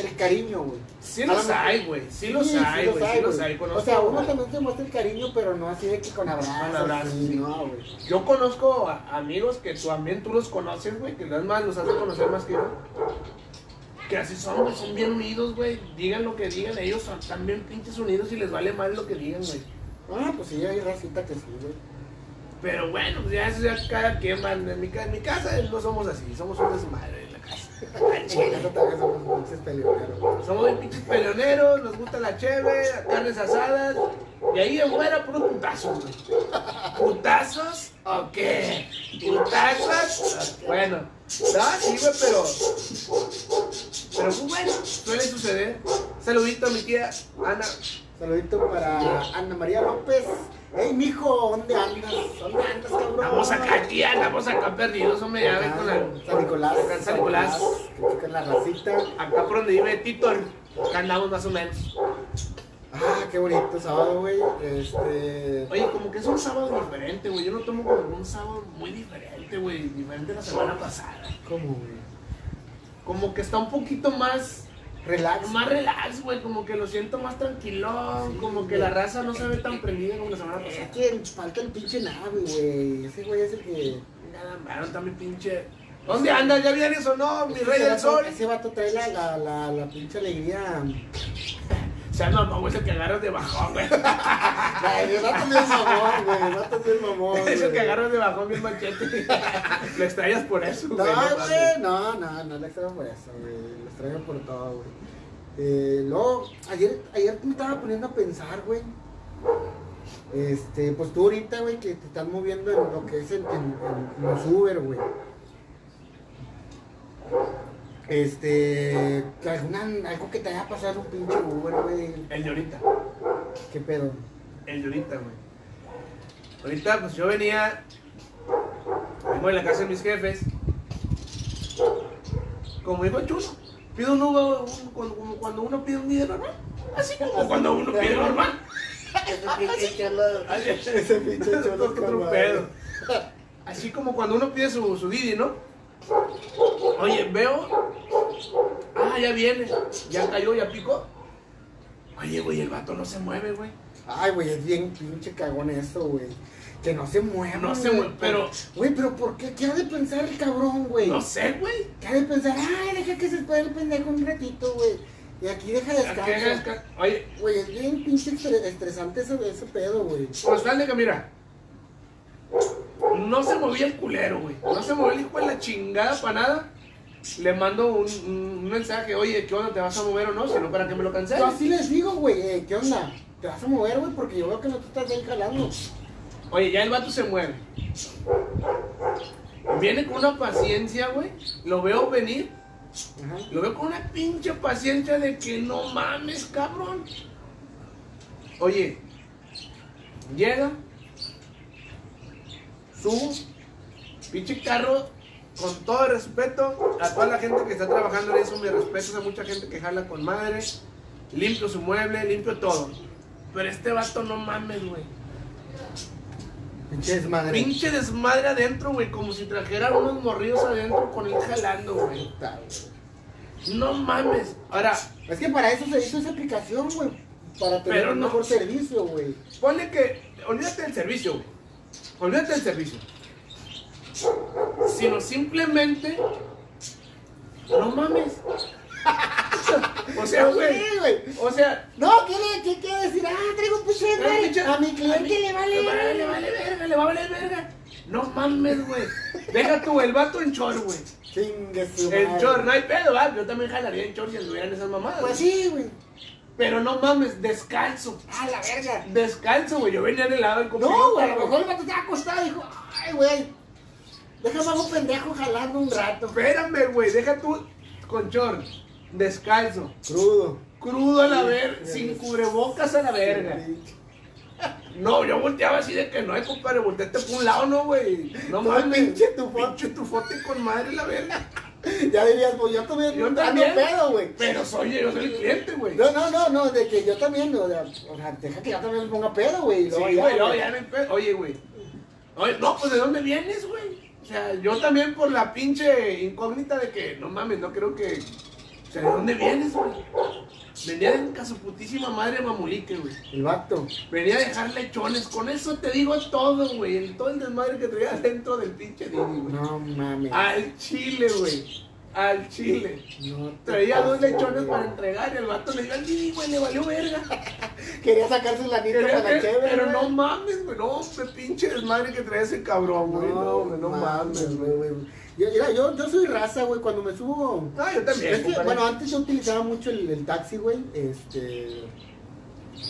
el cariño, güey. Sí los lo hay, güey. Sí los hay, güey. Sí los hay. O sea, uno también se muestra el cariño, pero no así de que con abrazos. Con abrazos, sí, sí. no, güey. Yo conozco a- amigos que también tú los conoces, güey, que las más los hace conocer más que yo. Que así son, güey, son bien unidos, güey. Digan lo que digan, ellos son también pinches unidos y les vale mal lo que digan, güey. Ah, pues sí, hay racita que sí, güey. Pero bueno, pues ya eso ya cada quien man. En mi, en mi casa no somos así, somos un desmadre en la casa. Somos pinches peleoneros. Somos bien pinches peleoneros, nos gusta la cheve, carnes asadas. Y ahí en fuera, puros putazos. ¿Putazos o qué? ¿Putazos? Bueno, no, sí, güey, pero. Pero pues bueno, suele suceder. Saludito a mi tía Ana. Saludito para Ana María López. Ey, mijo, ¿dónde andas? ¿Dónde andas, cabrón? Andamos acá, tía, andamos acá perdidos, hombre, ya ven con la. San Nicolás. Acá en San Nicolás. Que la racita. Acá por donde vive Tito, acá andamos más o menos. Ah, qué bonito sábado, güey. Este. Oye, como que es un sábado diferente, güey. Yo no tomo como un sábado muy diferente, güey. Diferente a la semana pasada. ¿Cómo, güey? Como que está un poquito más, Relax. más relax, güey. Como que lo siento más tranquilón. Sí, como que güey. la raza no se ve tan prendida como la semana pasada. Es que falta el pinche nave, güey. Ese güey es el que. Nada, mano, está mi pinche. ¿Dónde andas? ¿Ya vienes o no? Mi rey del sol. Ese vato trae la, la, la, la pinche alegría. O sea, no, güey, es el que agarras de bajón, güey. Ay, el es bien mamón, güey. El es bien mamón. Es el que agarras de bajón bien machete. Lo extrañas por eso, No, güey. no güey, no, no, no le extraño por eso, güey. Le extraño por todo, güey. Eh, luego, ayer, ayer me estaba poniendo a pensar, güey. Este, pues tú ahorita, güey, que te estás moviendo en lo que es en, en- en los Uber, güey. Este, que alguna, algo que te haya pasado un pinche Uber, güey. El de ahorita. ¿Qué pedo? El de ahorita, güey. Ahorita, pues yo venía. Vengo de la casa de mis jefes. Como dijo Chulo, pido un Uber un- cuando, como cuando uno pide un día normal. Así como cuando uno pide normal. Ese pinche cholo. Así como cuando uno pide su, su Didi, ¿no? Oye, veo. Ah, ya viene. Ya cayó, ya picó. Oye, güey, el vato no se mueve, güey. Ay, güey, es bien pinche cagón eso, güey. Que no se mueva. No se mueve, pero- Güey, pero ¿por qué? ¿Qué ha de pensar el cabrón, güey? No sé, güey. ¿Qué ha de pensar? Ay, deja que se espere el pendejo un ratito, güey. Y aquí deja Aquí descanso. desca- Oye, Güey, es bien pinche estre- estresante ese, ese pedo, güey. pues dale que mira. No se movía el culero, güey. No se movía el hijo de la chingada para nada. le mando un, un mensaje, oye, ¿qué onda? ¿Te vas a mover o no? Si no, ¿para que me lo Yo canceles? así les digo, güey, eh, ¿qué onda? ¿Te vas a mover, güey? Porque yo veo que no te estás ahí jalando. Oye, ya el vato se mueve. Viene con una paciencia, güey. Lo veo venir. Ajá. Lo veo con una pinche paciencia de que no mames, cabrón. Oye, llega, subo, pinche carro, con todo el respeto a toda la gente que está trabajando en eso, mi respeto a mucha gente que jala con madre, limpio su mueble, limpio todo. Pero este vato no mames, güey. Pinche desmadre. Pinche desmadre adentro, güey, como si trajera unos morridos adentro con él jalando, güey. No mames. Ahora, Es que para eso se hizo esa aplicación, güey. Para tener Pero un no- mejor servicio, güey. Ponle que. Olvídate del servicio, güey. Olvídate del servicio. Sino simplemente. No mames. o sea, güey. O sea. No, ¿qué, le, qué quiere decir? Ah, traigo un pinche A mi cliente le vale. Le vale, le vale verga, le va a valer verga. No mames, güey. Deja tú, el vato en short, güey. Chingue su En short, no hay pedo, ¿va? Yo también jalaría en short si anduvieran esas mamadas. Pues sí, güey. Pero no mames, descalzo. Ah, la verga. Descalzo, güey. Yo venía en el lado del No, güey, a lo mejor el vato estaba acostado y dijo, ay, güey. Déjame hago pendejo jalando un rato. Espérame, güey, deja tú con short, descalzo, Crudo. crudo a la verga, sin cubrebocas a la verga. No, yo volteaba así de que no hay compadre, volteate por un lado, no, güey. No No, mames, pinche tu foto. pinche tu foto con madre la verga. Ya dirías, pues yo también Yo también. pedo, güey. Pero soy yo, soy el cliente, güey. No, no, no, no, de que yo también, o sea, o sea, deja que yo también me ponga pedo, güey. Sí, güey, no, ya no hay pedo. Oye, güey. Oye, no, pues ¿de dónde vienes, güey? O sea, yo también por la pinche incógnita de que, no mames, no creo que... O sea, ¿de dónde vienes, güey? Venía de casa putísima madre mamulique, güey. El vato. Venía a dejar lechones. Con eso te digo todo, güey. El- Todo el desmadre que traía dentro del pinche Didi, güey. No mames. Al chile, güey. Al chile. No Traía dos lechones güey. para entregar y el vato le dio al Didi, güey. Le valió verga. Quería sacar su lanita Pero, para la chévere. pero güey. no mames, güey. No, hombre, pinche desmadre que trae ese cabrón, güey. No, hombre, no mames, güey. güey. Yo, mira, yo, yo soy raza, güey, cuando me subo. Ah, yo también. Es que, compadre. bueno, antes yo utilizaba mucho el, el taxi, güey. Este.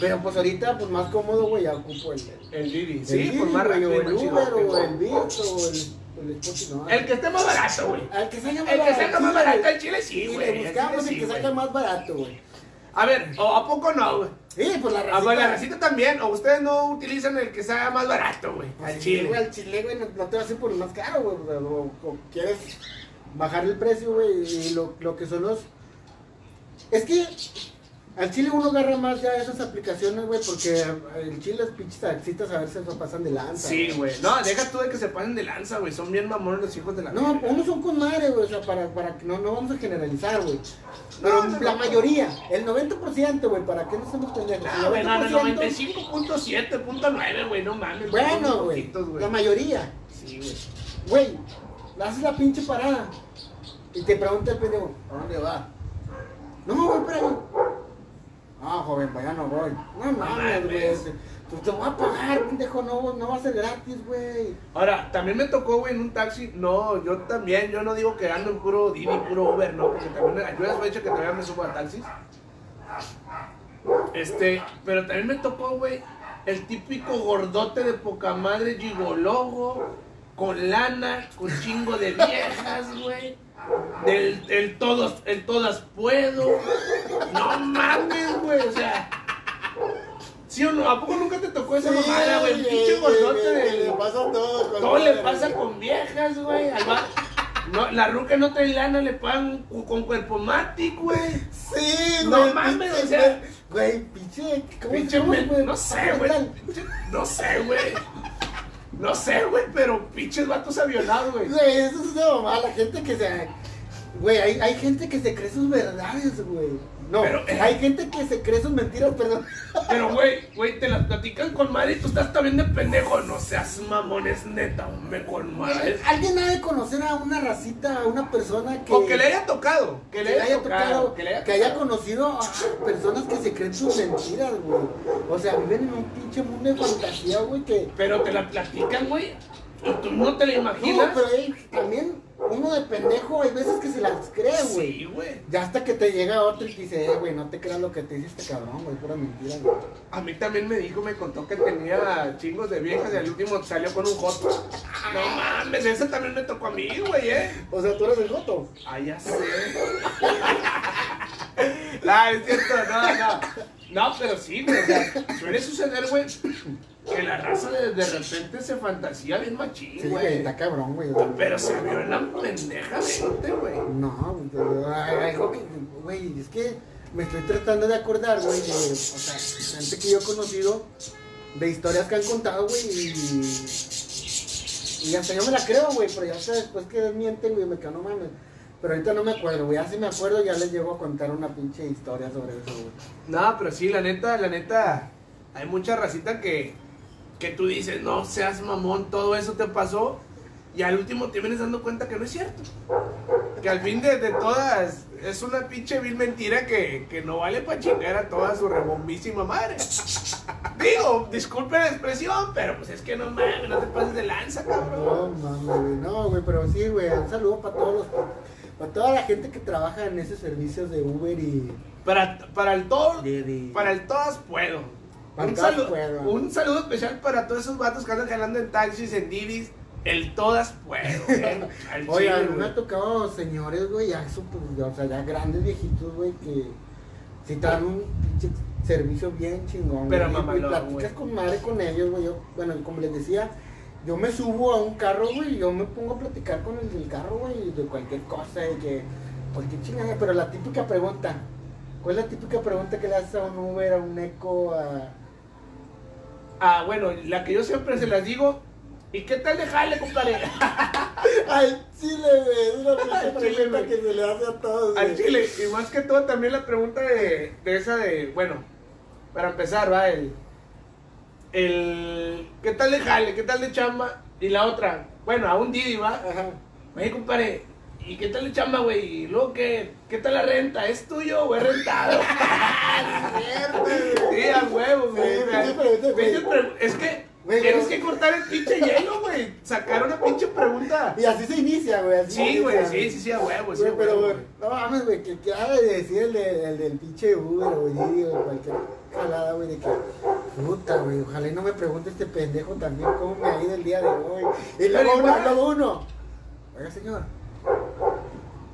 Pero pues ahorita, pues más cómodo, güey, ya ocupo el. El Didi. el Sí, Didi, por más güey, rápido. El Uber, o güey. el Bit, o el. El, Spotify, no, El que esté más barato, güey. Al que salga más El que barato. salga más barato al chile, sí, güey. buscamos chile el que salga más barato, güey. A ver, ¿o ¿a poco no, güey? Sí, pues la Ah, racita. bueno, la recita también. O ustedes no utilizan el que sea más barato, güey. Pues Al sí, güey, chile. al chile, güey, no, no te vas a ir por el más caro, güey. O, o- o quieres bajar el precio, güey, y lo, lo que son los... Es que al chile uno agarra más ya esas aplicaciones, güey, porque el chile los pinches taxistas a veces se pasan de lanza. Sí, güey. No, deja tú de que se pasen de lanza, güey. Son bien mamones los hijos de la No, verga. unos son con madre, güey, o sea, para, para que no, no vamos a generalizar, güey. Pero No, no, la no. mayoría, el 90%, güey, ¿para qué no estamos pendejos? No, güey, no, 90%, 95.7.9, güey, no mames. Bueno, güey, la mayoría. Sí, güey. Güey, haces la pinche parada y te pregunta el pendejo, ¿a dónde va? No, güey, espérame. Ah, joven, para allá no voy. No mames, güey. Pues te voy a pagar, pendejo, no, no va a ser gratis, güey. Ahora, también me tocó, güey, en un taxi. No, yo también, yo no digo que ando en puro Didi, puro Uber, no, porque también, yo les he dicho que todavía me subo a taxis. Este, pero también me tocó, güey, el típico gordote de poca madre gigologo, con lana, con chingo de viejas, güey. Del, el todos, el todas puedo. No mames, güey, o sea. ¿Sí o no? ¿A poco nunca te tocó esa mamada, güey? El pinche gordote Le del. pasa todo. con Todo le pasa con viejas, güey. Al No, la ruca no trae lana, le pagan con cuerpo matic, güey. Sí, No güey. mames, pinche, o sea- Güey, pinche. ¿cómo Pinche men- no sé, güey. No sé, güey. No sé, güey, pero pinches vatos avionados, güey. Güey, eso es una mamá. La gente que se. Güey, hay, hay gente que se cree sus verdades, güey. No, Pero, eh. hay gente que se cree sus mentiras, perdón. Pero, güey, güey, te las platican con madre y tú estás también de pendejo. No seas mamones, neta, hombre, con madre. Alguien ha de conocer a una racita, a una persona que. O que le haya tocado. Que que le haya tocado. que, Que le haya haya tocado. conocido a personas que se creen sus mentiras, güey. O sea, viven en un pinche mundo de fantasía, güey, que. Pero te la platican, güey. Y tú no te la No, imaginas. pero ey, también uno de pendejo hay veces que se las cree, güey. Sí, güey. Ya hasta que te llega otro y te dice, eh, güey, no te creas lo que te dice este cabrón, güey, pura mentira, güey. A mí también me dijo, me contó que tenía chingos de viejas y al último salió con un joto. No mames, eso también me tocó a mí, güey, eh. O sea, tú eres el goto. Ah, ya sé. no, es cierto, no, no. No, pero sí, güey. O sea, suele suceder, güey, que la raza de, de repente se fantasía bien machín, Sí, güey, está cabrón, güey. pero se vio en la pendeja mente, güey. No, algo que, güey, es que me estoy tratando de acordar, güey, de, o sea, gente que yo he conocido, de historias que han contado, güey, y, y hasta yo me la creo, güey, pero ya hasta después que mienten, güey, me quedo, no mames. Pero ahorita no me acuerdo, güey, ya si me acuerdo ya les llego a contar una pinche historia sobre eso, güey. No, pero sí, la neta, la neta, hay mucha racita que, que tú dices, no seas mamón, todo eso te pasó, y al último te vienes dando cuenta que no es cierto. Que al fin de, de todas, es una pinche vil mentira que, que no vale para chingar a toda su rebombísima madre. Digo, disculpe la expresión, pero pues es que no mames, no te pases de lanza, No cabrón. mames, güey, no, güey, pero sí, güey, un saludo para todos los, para toda la gente que trabaja en esos servicios de Uber y Para, para el todo, de, de- para el todas puedo. Un, saludo, un saludo especial para todos esos vatos que andan jalando en taxis, en divis. El todas puedo. Al Oye, a mí me güey. ha tocado señores, güey, ya super, o sea, ya grandes viejitos, güey, que si te dan un pinche servicio bien chingón, Pero güey, y mamalón, platicas güey. con madre con ellos, güey, yo, bueno, como les decía, yo me subo a un carro, güey, y yo me pongo a platicar con el del carro, güey, de cualquier cosa, de que, cualquier chingada, pero la típica pregunta, ¿cuál es la típica pregunta que le haces a un Uber, a un Eco, a... Ah, bueno, la que yo siempre se las digo. ¿Y qué tal de jale, compadre? Al chile, güey, es una chile, pregunta güey. que se le hace a todos, Al güey. chile. Y más que todo también la pregunta de, de esa de, bueno, para empezar, va, el, el, ¿qué tal de jale? ¿Qué tal de chamba? Y la otra, bueno, a un Didi, va. Ajá. Oye, compadre, ¿y qué tal de chamba, güey? ¿Y luego qué? ¿Qué tal la renta? ¿Es tuyo o es rentado? sí, a huevo, güey. Güey. Es que Güey, tienes que cortar el pinche hielo, güey. Sacar una pinche pregunta. Y así se inicia, güey. Sí, güey, sí, sí, sí, a huevo, sí, Güey, pero, güey, güey. no mames, güey, que ha de decir el, de- el del pinche Uber Didi o cualquier jalada, güey, de que, puta, güey, ojalá y no me pregunte este pendejo también cómo me ha ido el día de hoy. Y luego uno, luego uno, oiga, señor,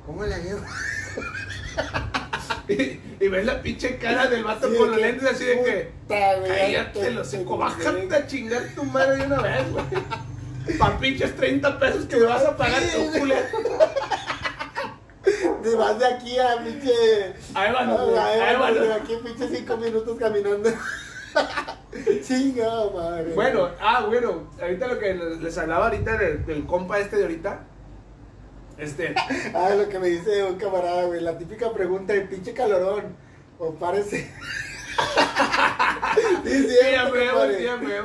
¿cómo le ha ido? Y, y ves la pinche cara del vato Sí, con los lentes así de que. Cállate, los seco, bájate a chingar tu madre de una vez, güey. Pa' pinches 30 pesos que me vas a pagar tu culero. De más de aquí a pinche. Ahí van, Ah, ahí van, de aquí pinche cinco minutos caminando. Chingada madre. Bueno, ah, bueno, ahorita lo que les les hablaba ahorita del, del compa este de ahorita. Este, Ah, lo que me dice un camarada, güey. La típica pregunta de pinche calorón. O parece. sí, sí, Sí, sí,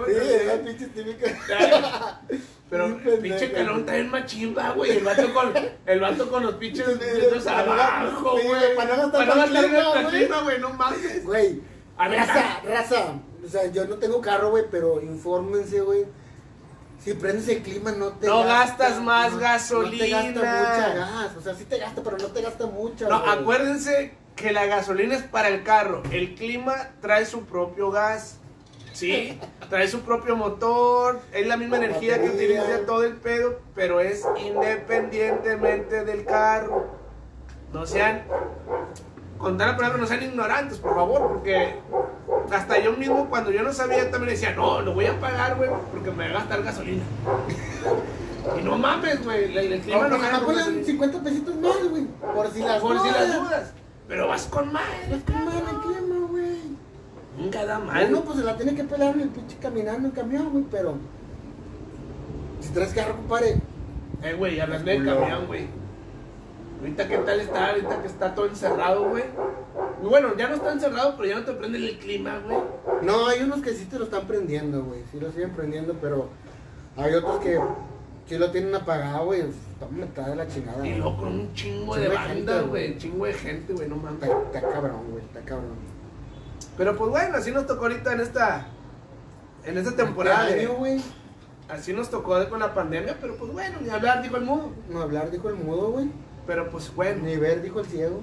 Sí, la pinche típica. pero pendejo, pinche calón también machimba, güey. El vato con, el vato con los pinches dedos abajo, güey. para no gastar clima, güey. no mames. Güey, raza, raza. O sea, yo no tengo carro, güey, pero infórmense, güey. Si prendes el clima, no te No gasta- gastas más no- gasolina. No te gasta mucha gas. O sea, sí te gasta, pero no te gasta mucha. No, acuérdense que la gasolina es para el carro. El clima trae su propio gas. Sí, trae su propio motor. Es la misma La energía que utiliza todo el pedo, pero es independientemente del carro. No sean, con tal palabra, no sean ignorantes, por favor, porque hasta yo mismo, cuando yo no sabía, también decía, no, lo voy a pagar, güey, porque me va a gastar gasolina. Y no mames, güey, el, el clima No, no con gasolina. 50 pesitos más, güey. Por si las Por si las dudas. dudas. Pero vas con madre, Es que mal el clima, güey. Nunca da mal. Uno pues se la tiene que pelar en el pinche caminando en camión, güey, pero. Si traes carro, compadre. Eh, güey, hablando de Culo. camión, güey. Ahorita qué tal está, ahorita que está todo encerrado, güey. Bueno, ya no está encerrado, pero ya no te prende el clima, güey. No, hay unos que sí te lo están prendiendo, güey. Sí lo siguen prendiendo, pero hay otros que sí lo tienen apagado, güey. Toma, está de la chingada. Y con un chingo de Chingo de banda, güey. Chingo de gente, güey, no mames. Está, está cabrón, güey. Está cabrón. Pero pues bueno, así nos tocó ahorita en esta. En esta temporada. Este año, güey. Así nos tocó con la pandemia, pero pues bueno, ni hablar, dijo el mudo. No hablar, dijo el mudo, güey. Pero pues bueno. Ni ver, dijo el ciego.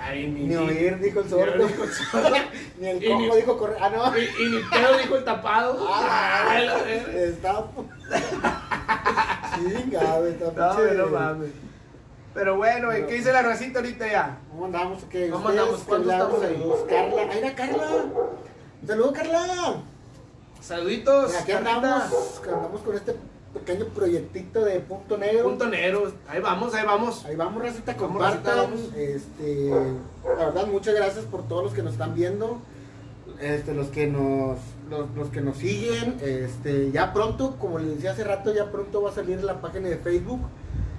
Ay, Ni oír, dijo el ni sordo. oír, dijo el sordo. Ni el Y cojo ni- dijo correr. Ah, no. Y, y ni pedo dijo el tapado. Ah, Ay, la verga. Está. No, mames. Pero bueno, ¿qué dice la racita ahorita ya? ¿Cómo andamos? ¿Qué? ¿Cómo ¿Ustedes andamos? ¿Cuántos estamos ahí? Carla. ¡Ahí era Carla! ¡Un saludo, Carla! Saluditos. Mira, aquí andamos, andamos con este pequeño proyectito de punto negro. Punto negro. Ahí vamos, ahí vamos. Ahí vamos, Racita, Vamos, compartan. Este, la verdad, muchas gracias por todos los que nos están viendo. Este, los que nos los, los que nos siguen, este, ya pronto, como les decía hace rato, ya pronto va a salir la página de Facebook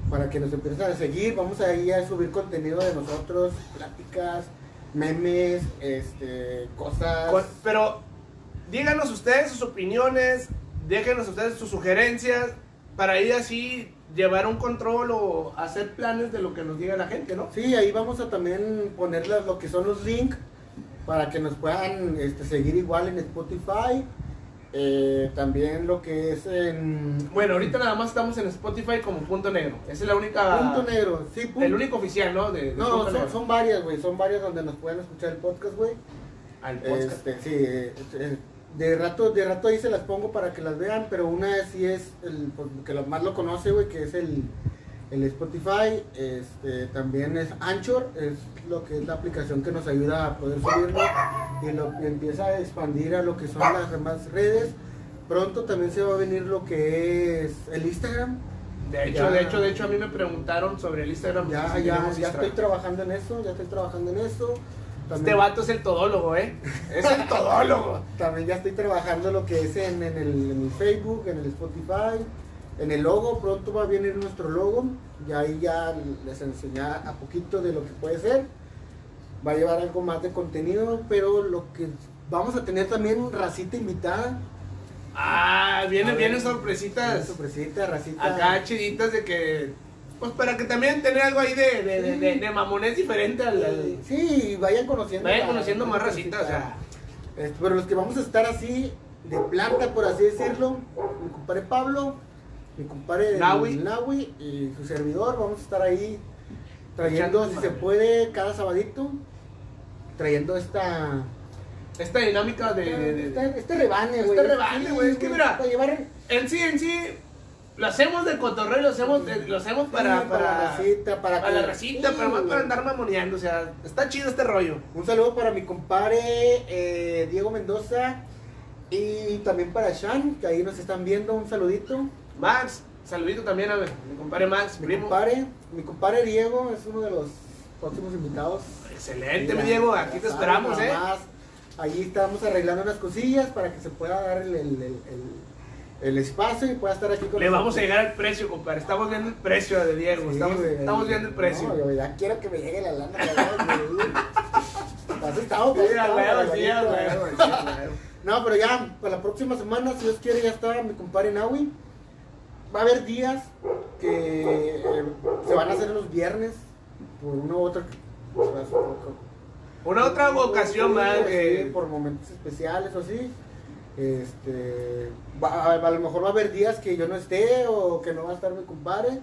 para que nos empiecen a seguir. Vamos a ir a subir contenido de nosotros, pláticas, memes, este, cosas. Pero díganos ustedes sus opiniones, déjenos ustedes sus sugerencias para ir así llevar un control o hacer planes de lo que nos diga la gente, ¿no? Sí, ahí vamos a también poner las- lo que son los links para que nos puedan este, seguir igual en Spotify. Eh, también lo que es en Bueno, ahorita nada más estamos en Spotify como Punto Negro. Esa es la única. Punto Negro. Sí, punto- El único oficial, ¿no? De, de No, son, son varias, güey. Son varias donde nos pueden escuchar el podcast, güey. Al podcast. Este, sí, eh, eh, de rato, de rato ahí se las pongo para que las vean, pero una sí es el pues, que lo más lo conoce, güey, que es el, el Spotify. Este, también es Anchor, es lo que es la aplicación que nos ayuda a poder subirlo y lo y empieza a expandir a lo que son las demás redes. Pronto también se va a venir lo que es el Instagram. De hecho, Ya. de hecho, de hecho, a mí me preguntaron sobre el Instagram. Ya, ya, ya estoy trabajando en eso, ya estoy trabajando en eso. Este vato es el todólogo, ¿eh? Es el todólogo. También ya estoy trabajando lo que es en, en el, en el Facebook, en el Spotify, en el logo. Pronto va a venir nuestro logo. Y ahí ya les enseñé a poquito de lo que puede ser. Va a llevar algo más de contenido, pero lo que vamos a tener también racita invitada. Ah, vienen, vienen sorpresitas. sorpresita, racita. Acá chiditas de que. Pues para que también tener algo ahí de, de, de, de, de mamonés diferente al. al- Sí, vayan conociendo. Vayan conociendo más racita, o sea. Este, pero los que vamos a estar así, de planta, por así decirlo, mi compadre Pablo, mi compadre. Nahui y su servidor, vamos a estar ahí trayendo, Echando si se puede, cada sabadito, trayendo esta... Esta dinámica de. de- de- este, este rebane, Este güey. rebane, Sí, güey, es que mira, Para llevar... En sí, en sí. Lo hacemos de cotorreo, lo hacemos, de- lo hacemos para. sí, para la racita, para, para que- la racita, sí, más para andar mamoneando. O sea, está chido este rollo. Un saludo para mi compadre eh, Diego Mendoza y también para Shan, que ahí nos están viendo. Un saludito. Max, saludito también a mi, mi compadre Max, Mi primo. compadre, mi compadre Diego es uno de los próximos invitados. Excelente, mi Diego, aquí te esperamos, eh. más. Allí estamos arreglando unas cosillas para que se pueda dar el, el- el- el- el espacio y pueda estar aquí con Le vamos a llegar al precio, compadre. Estamos viendo el precio de Diego. Sí, estamos, güey. estamos viendo el precio. No, yo ya quiero que me llegue la lana. Así estamos. No, pero ya, para la próxima semana, si Dios quiere, ya está mi compadre Nahui. Va a haber días que eh, se van a hacer los viernes, por una u otra. Una otra ocasión más. Sí, que- por momentos especiales o así. Este, va- a, a lo mejor va a haber días que yo no esté o que no va a estar mi compadre.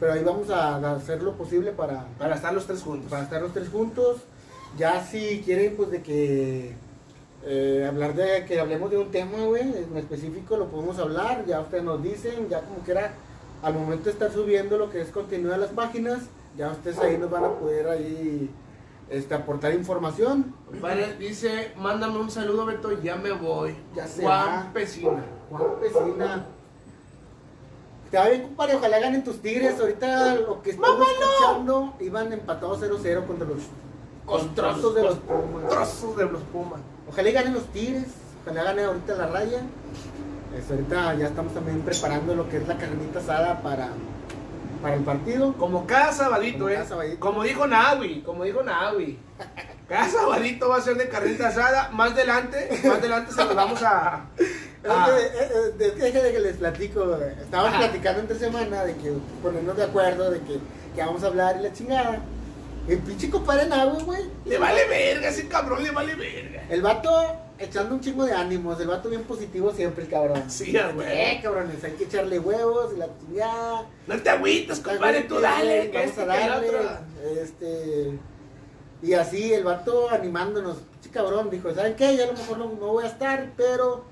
Pero ahí vamos a, a hacer lo posible para, Para estar los tres juntos. para estar los tres juntos. Ya si quieren, pues de que eh, hablar de que hablemos de un tema, güey, en específico lo podemos hablar. Ya ustedes nos dicen, ya como quiera, al momento de estar subiendo lo que es contenido a las páginas, ya ustedes ahí nos van a poder ahí este, aportar información. Compadre, dice, mándame un saludo, Beto, ya me voy. Ya se Juan. Pesina. Juan Pesina. Te va bien, compadre, ojalá ganen tus tigres. Ahorita lo que estamos escuchando iban empatados 0-0 contra los con trozos de los Pumas. Trozos de los Pumas. Ojalá ganen los Tigres, ojalá gane ahorita la raya. Ahorita ya estamos también preparando lo que es la carnita asada para, para el partido. Como cada sabadito, Como eh. cada sabadito. Como dijo Nahui, como dijo Nahui. Cada sabadito va a ser de carnita asada. Más adelante, más adelante se los vamos a. a- eh, eh, de- que les platico. Estábamos platicando entre semana de que ponernos de acuerdo de que, que vamos a hablar y la chingada. El pinche compadre Nahue, güey. Le vale verga, ese cabrón le vale verga. El vato echando un chingo de ánimos. El vato bien positivo siempre, el cabrón. Sí, güey. Eh, cabrones, hay que echarle huevos y la chingada. No te agüitas, compadre, tú dale, Vamos este, a el darle. Este. Y así el vato animándonos. Sí, cabrón, dijo, ¿saben qué? Yo a lo mejor no, no voy a estar, pero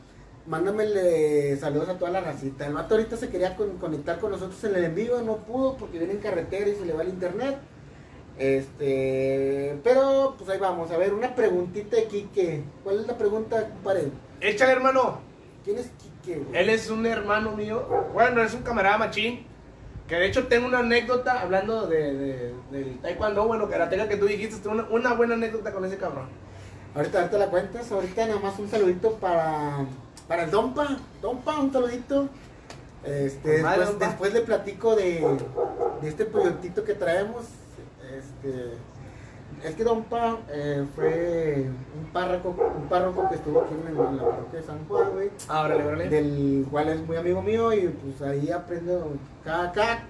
mándamele saludos a toda la racita. El vato ahorita se quería con- conectar con nosotros en el envío, no pudo porque viene en carretera y se le va el internet. Este, pero pues ahí vamos, a ver, una preguntita de Quique. ¿Cuál es la pregunta, compadre? Échale, hermano. ¿Quién es Quique? güey? Él es un hermano mío. Bueno, es un camarada machín. Que de hecho tengo una anécdota hablando de, de- del taekwondo, bueno, karateka que tú dijiste. Tengo una, una buena anécdota con ese cabrón. Ahorita, ahorita la cuentas, ahorita nada más un saludito para, para el Dompa. Dompa, un saludito. Este, madre, después, después le platico de, de este proyectito que traemos. Este, es que Dompa eh, fue un párroco, un párroco que estuvo aquí en, la parroquia de San Juan, güey. Ahora, órale. Del cual es muy amigo mío y pues ahí aprendo, cada, cada,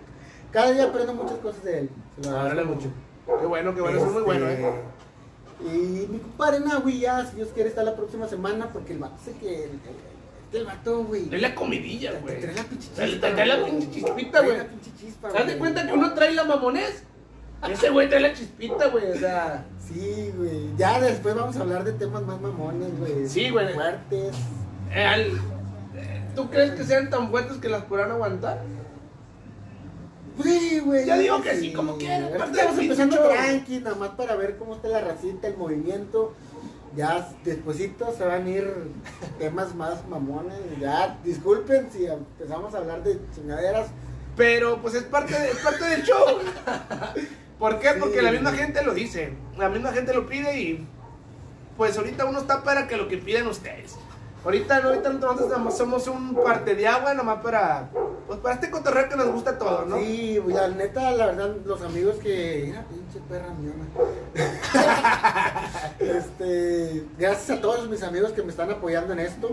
cada día aprendo muchas cosas de él. Se lo Órale agradezco mucho. Qué bueno, qué bueno, es muy bueno, este, eh. Y mi compadre Nahui ya, si Dios quiere, está la próxima semana porque el vato sé que el, el, el, el vato, güey. Es la comidilla, te güey. trae la pinche Te- chispa. te trae la pinche chispita, Trae güey. la pinche chispa, ¿Te das güey. cuenta que uno trae la mamonés? Ese güey trae la chispita, güey. O sea, Sí, güey. Ya después vamos a hablar de temas más mamones, güey. Sí, güey. Fuertes. eh, eh, ¿tú crees que sean tan fuertes que las podrán aguantar? Sí, güey. Ya digo que sí, como quieras, Estamos empezando show. tranqui, nada más para ver cómo está la racita, el movimiento. Ya despuesito se van a ir temas más mamones. Ya, disculpen si empezamos a hablar de chingaderas. Pero pues es parte, de- es parte del show. ¿Por qué? Sí. Porque la misma gente lo dice. La misma gente lo pide y pues ahorita uno está para que lo que piden ustedes. Ahorita, no, ahorita nosotros nada más somos un parte de agua, nomás para, pues para este cotorreo que nos gusta a todos, ¿no? Sí, güey, la neta, la verdad, los amigos que. Mira, pinche perra miona. este. Gracias a todos mis amigos que me están apoyando en esto.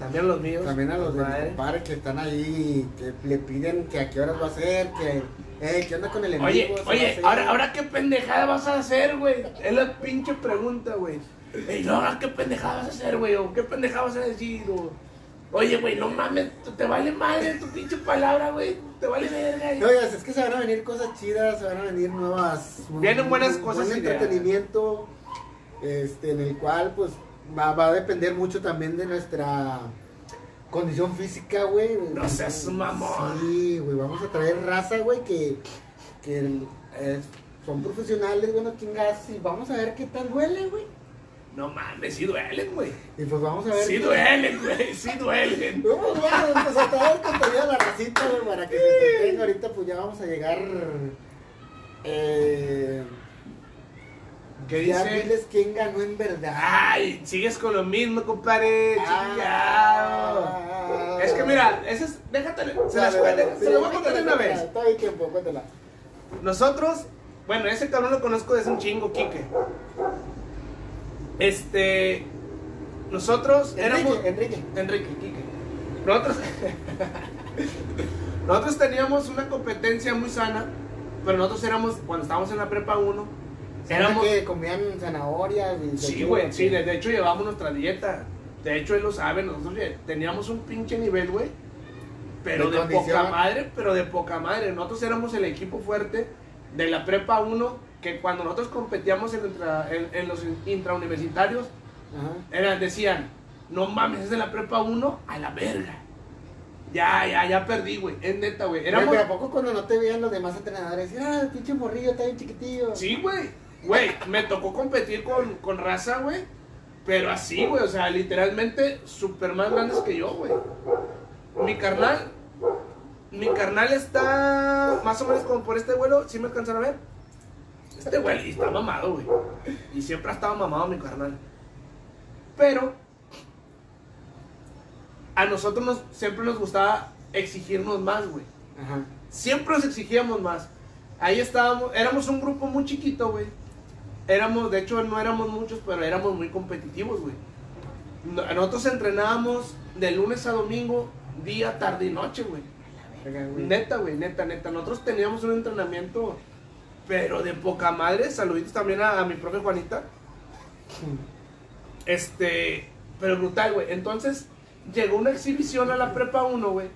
También los míos. También a los de mi compadre que están ahí, que le piden que a qué horas va a ser, que. Eh, ¿qué onda con el enemigo? Oye, ¿Se va a oye, ahora, ahora qué pendejada vas a hacer, güey. Es la pinche pregunta, güey. Ey, no, ahora qué pendejada vas a hacer, güey. O qué pendejada vas a decir, o. Oye, güey, no mames, te vale madre tu pinche palabra, güey. Te vale verga. Oye, es que se van a venir cosas chidas, se van a venir nuevas. Vienen buenas cosas Buen entretenimiento, este, en el cual, pues, va, va a depender mucho también de nuestra condición física, güey. No seas mamón. Sí, güey, vamos a traer raza, güey, que, que eh, son profesionales, bueno, chingas, y vamos a ver qué tal duele, güey. No mames, sí duelen, güey. Y pues vamos a ver. Sí qué- duelen, güey, sí duelen. Vamos, vamos, pues a traer contenido a la racita, güey, para que se entretenga. Ahorita, pues ya vamos a llegar. Eh, ¿Qué ya dice? diles quién ganó en verdad. Ay, sigues con lo mismo, compadre. Ah. Es que mira, ese es. Déjate, se las voy a contar de una vez. Todavía tiempo, cuéntala. Nosotros, bueno, ese cabrón lo conozco desde un chingo, Quique. Este. Nosotros éramos. Enrique, Enrique. Enrique, Quique. Nosotros. nosotros teníamos una competencia muy sana, pero nosotros éramos, cuando estábamos en la prepa 1, éramos. que comían zanahorias y Sí, güey, sí, de hecho llevamos nuestra dieta. De hecho, él lo sabe, nosotros teníamos un pinche nivel, güey. Pero De de, poca madre, pero de poca madre. Nosotros éramos el equipo fuerte de la prepa 1, que cuando nosotros competíamos en, intra- en- en los intrauniversitarios, eran, decían, no mames, es de la prepa 1 a la verga. Ya, ya, ya perdí, güey. Es neta, güey. Éramos... Éramos... Pero ¿a poco cuando no te veían los demás entrenadores? Ah, pinche morrillo está bien chiquitillo. Sí, güey. Güey, me tocó competir con, con raza, güey. Pero así, güey. O sea, literalmente súper más grandes que yo, güey. Mi carnal. Mi carnal está más o menos como por este vuelo. ¿Sí me alcanzan a ver? Este güey está mamado, güey. Y siempre ha estado mamado mi carnal. Pero. A nosotros nos, siempre nos gustaba exigirnos más, güey. Ajá. Siempre nos exigíamos más. Ahí estábamos, éramos un grupo muy chiquito, güey. Éramos, de hecho, no éramos muchos, pero éramos muy competitivos, güey. No- Nosotros entrenábamos de lunes a domingo, día, tarde y noche, güey. Neta, güey, neta, neta. Nosotros teníamos un entrenamiento, pero de poca madre. Saluditos también a, a mi profe Juanita. Este, Pero brutal, güey. Entonces, llegó una exhibición a la prepa 1, güey.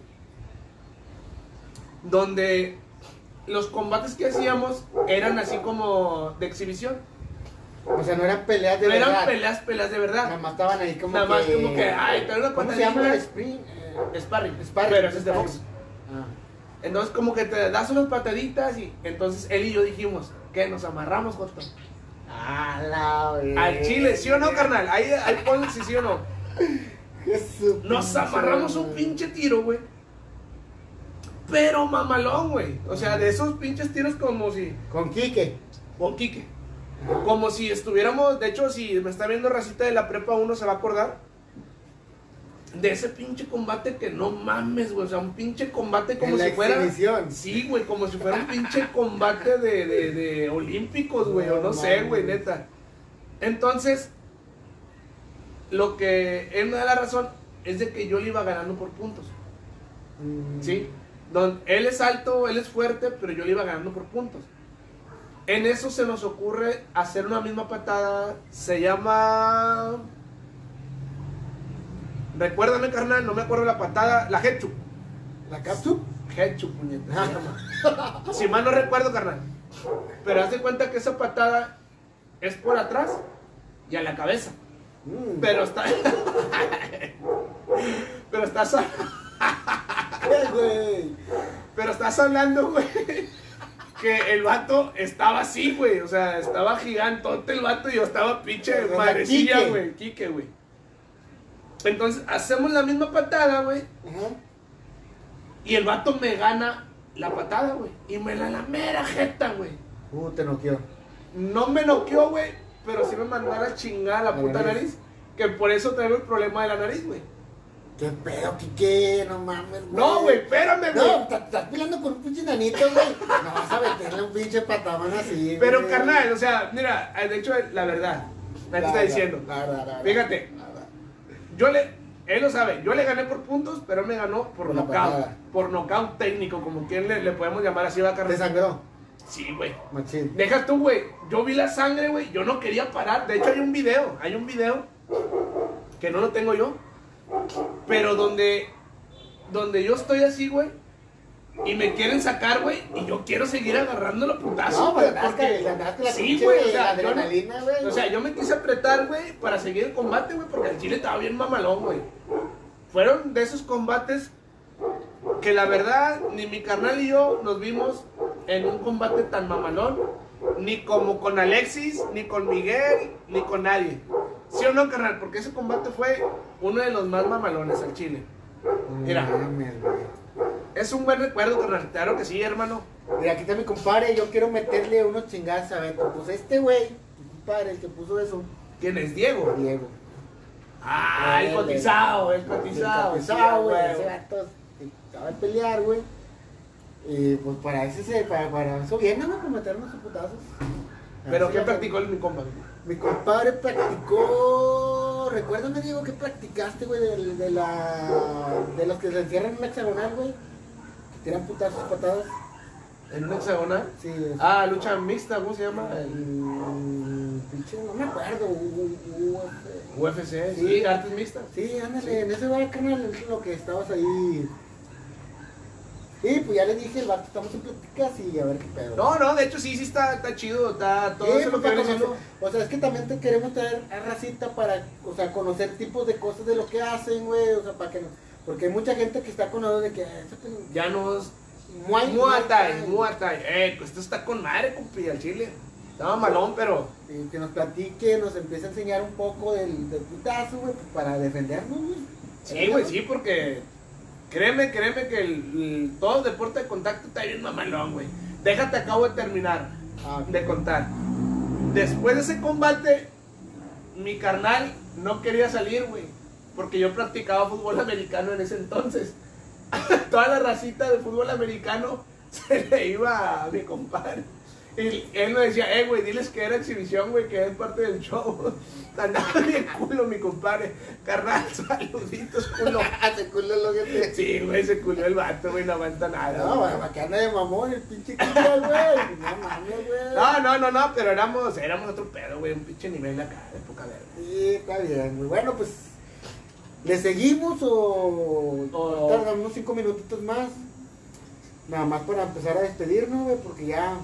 Donde los combates que hacíamos eran así como de exhibición. O sea, no eran peleas de No eran verdad. peleas, peleas de Nada verdad. más estaban ahí como Nada más que... como que, ay, pero una ¿Cómo se llama? Spring. eh, Sparring. Sparring, Pero ese es de box. Ah. Entonces, como que te das unas pataditas y entonces él y yo dijimos, que nos amarramos, Joto. Ah, la. Al chile, ¿sí o no, carnal? Ahí, ahí ponen si sí o no. Nos amarramos un pinche tiro, güey. Pero mamalón, güey. O sea, de esos pinches tiros como si. Con Quique. Con Quique. Como si estuviéramos. De hecho, si me está viendo Racita de la Prepa 1, se va a acordar. De ese pinche combate que no mames, güey. O sea, un pinche combate como En si fuera. exhibición. Sí, güey, como si fuera un pinche combate de, de, de olímpicos, güey, o no sé, güey, neta. Entonces, lo que él me da la razón es de que yo le iba ganando por puntos, Mm. ¿sí? Don, él es alto, él es fuerte, pero yo le iba ganando por puntos. En eso se nos ocurre hacer una misma patada, se llama... Recuérdame, carnal, no me acuerdo la patada, la headchuck. ¿La capsu? Headchuck, puñeta. llama. Si mal no recuerdo, carnal. Pero haz de cuenta que esa patada es por atrás y a la cabeza. Mm. Pero está. Pero estás. Pero estás hablando, güey. Que el vato estaba así, güey. O sea, estaba gigantote el vato y yo estaba pinche madrecilla, güey. Quique, güey. Entonces, hacemos la misma patada, güey. Y el vato me gana la patada, güey. Y me la la mera jeta, güey. Uh, te noqueó. No me noqueó, güey, pero sí me mandara a chingar la La puta nariz. nariz. Que por eso traigo el problema de la nariz, güey. ¿Qué pedo, Quique? No mames, güey. No, güey, espérame, No, güey. estás estás peleando con un pinche nanito, güey. No vas a meterle un pinche patadón así, Pero, güey. carnal, o sea, mira, de hecho, la verdad. Me La- está la- diciendo. la- la- la- Fíjate. la- la- Yo le. Él lo sabe, yo le gané por puntos, pero él me ganó por la patada. Por nocaut técnico, como quien le, le podemos llamar así, va a Te sangró, Sí, güey. machín. Deja tú, güey. Yo vi la sangre, güey. Yo no quería parar. De hecho, hay un video. Hay un video que no lo tengo yo. Pero donde, donde yo estoy así, güey. Y me quieren sacar, güey. Y yo quiero seguir agarrando los putazos, No, pero andaste, Porque, la sí, güey. O sea, adrenalina, güey. o sea, yo me quise apretar, güey, para seguir el combate, güey. Porque el chile estaba bien mamalón, güey. Fueron de esos combates que la verdad, ni mi carnal y yo nos vimos en un combate tan mamalón, ni como con Alexis, ni con Miguel, ni con nadie. ¿Sí o no, carnal? Porque ese combate fue uno de los más mamalones al Chile. Mira. Güey. Es un buen recuerdo, carnal. Claro que sí, hermano. Mira, aquí está mi compadre, yo quiero meterle unos chingados a Beto. Pues este güey, mi compadre, el que puso eso, ¿Quién es Diego? Diego. Ah, el Él, cotizado, el cotizado. El cotizado, güey. güey. Ese vato acaba de pelear, güey. Y pues para eso, se, para, para eso viene, ¿no? Para meternos a putazos. Pero Así ¿qué la- practicó el mi compa? Mi compadre practicó. Recuérdame, Diego, ¿qué practicaste, güey? De, de la. De los que se encierran en un hexagonal, güey. Que tiran putazos, patadas. ¿En un hexagonal? Sí, es- Ah, lucha mixta, ¿cómo se llama? El pinche, no me acuerdo. UFC. UFC, Sí. sí, artes mixtas. Sí, ándale, en ese bar, carnal, es lo que estabas ahí. Y pues ya le dije, el vato, estamos en pláticas y a ver qué pedo. No, no, de hecho sí, sí está, está chido, está todo Sí, eso lo pues, que. O sea, es que también te queremos traer a racita para, o sea, conocer tipos de cosas de lo que hacen, güey, o sea, para que no, porque hay mucha gente que está con nosotros de que, "Ah, ese pe- Ya nos. Muay, Muay Thai, Thai". Muay Thai. Eh, pues esto está con madre, compi, al chile. Estaba malón, pero. Y que nos platique, nos empiece a enseñar un poco del, del putazo, güey, pues, para defendernos, güey. Sí, güey, sí, porque. Créeme, créeme que el, el- todo deporte de contacto está bien mamalón, güey. Déjate, acabo de terminar. Ah, de contar. Después de ese combate, mi carnal no quería salir, güey. Porque yo practicaba fútbol americano en ese entonces. Toda la racita de fútbol americano se le iba a mi compadre. Y él me decía, eh, güey, diles que era exhibición, güey, que es parte del show. Andaba bien culo, mi compadre. Carnal, saluditos, culo. Hace culo lo que te... Sí, güey, se culió el vato, güey, no aguanta nada. No, güey. güey, para que ande de mamón el pinche Kika, güey. No mames, güey. No, no, no, no, pero éramos, éramos otro pedo, güey, un pinche nivel acá, de poca verga. Sí, está bien, muy bueno, pues ¿Le seguimos o, O- tardamos unos cinco minutitos más? Nada más para empezar a despedirnos, güey, porque ya.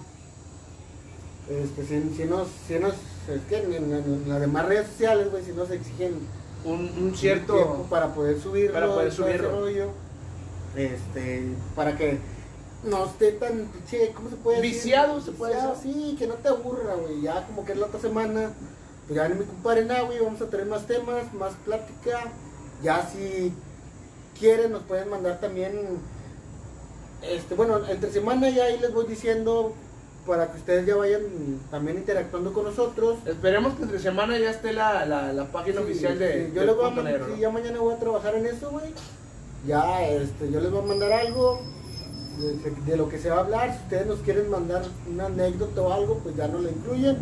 Este, si, si nos. Si nos es que en, en- en las demás redes sociales, güey, si nos exigen Un, un tiempo cierto. para poder subirlo. para poder subirlo. rollo. Este, para que no esté tan, pinche, ¿cómo se puede decir? Viciado, se puede Viciado, decir. Sí, que no te aburra, güey. Ya como que es la otra semana, pues ya viene mi compadre Nahui, vamos a tener más temas, más plática. Ya si quieren nos pueden mandar también, este, bueno, entre semana ya ahí les voy diciendo para que ustedes ya vayan también interactuando con nosotros. Esperemos que entre semana ya esté la, la, la página Sí, oficial de. sí, yo les voy a mandar, Negro, sí, ¿no? ya mañana voy a trabajar en eso, güey. Ya, este, yo les voy a mandar algo de, de- de lo que se va a hablar. Si ustedes nos quieren mandar una anécdota o algo, pues ya nos la incluyen.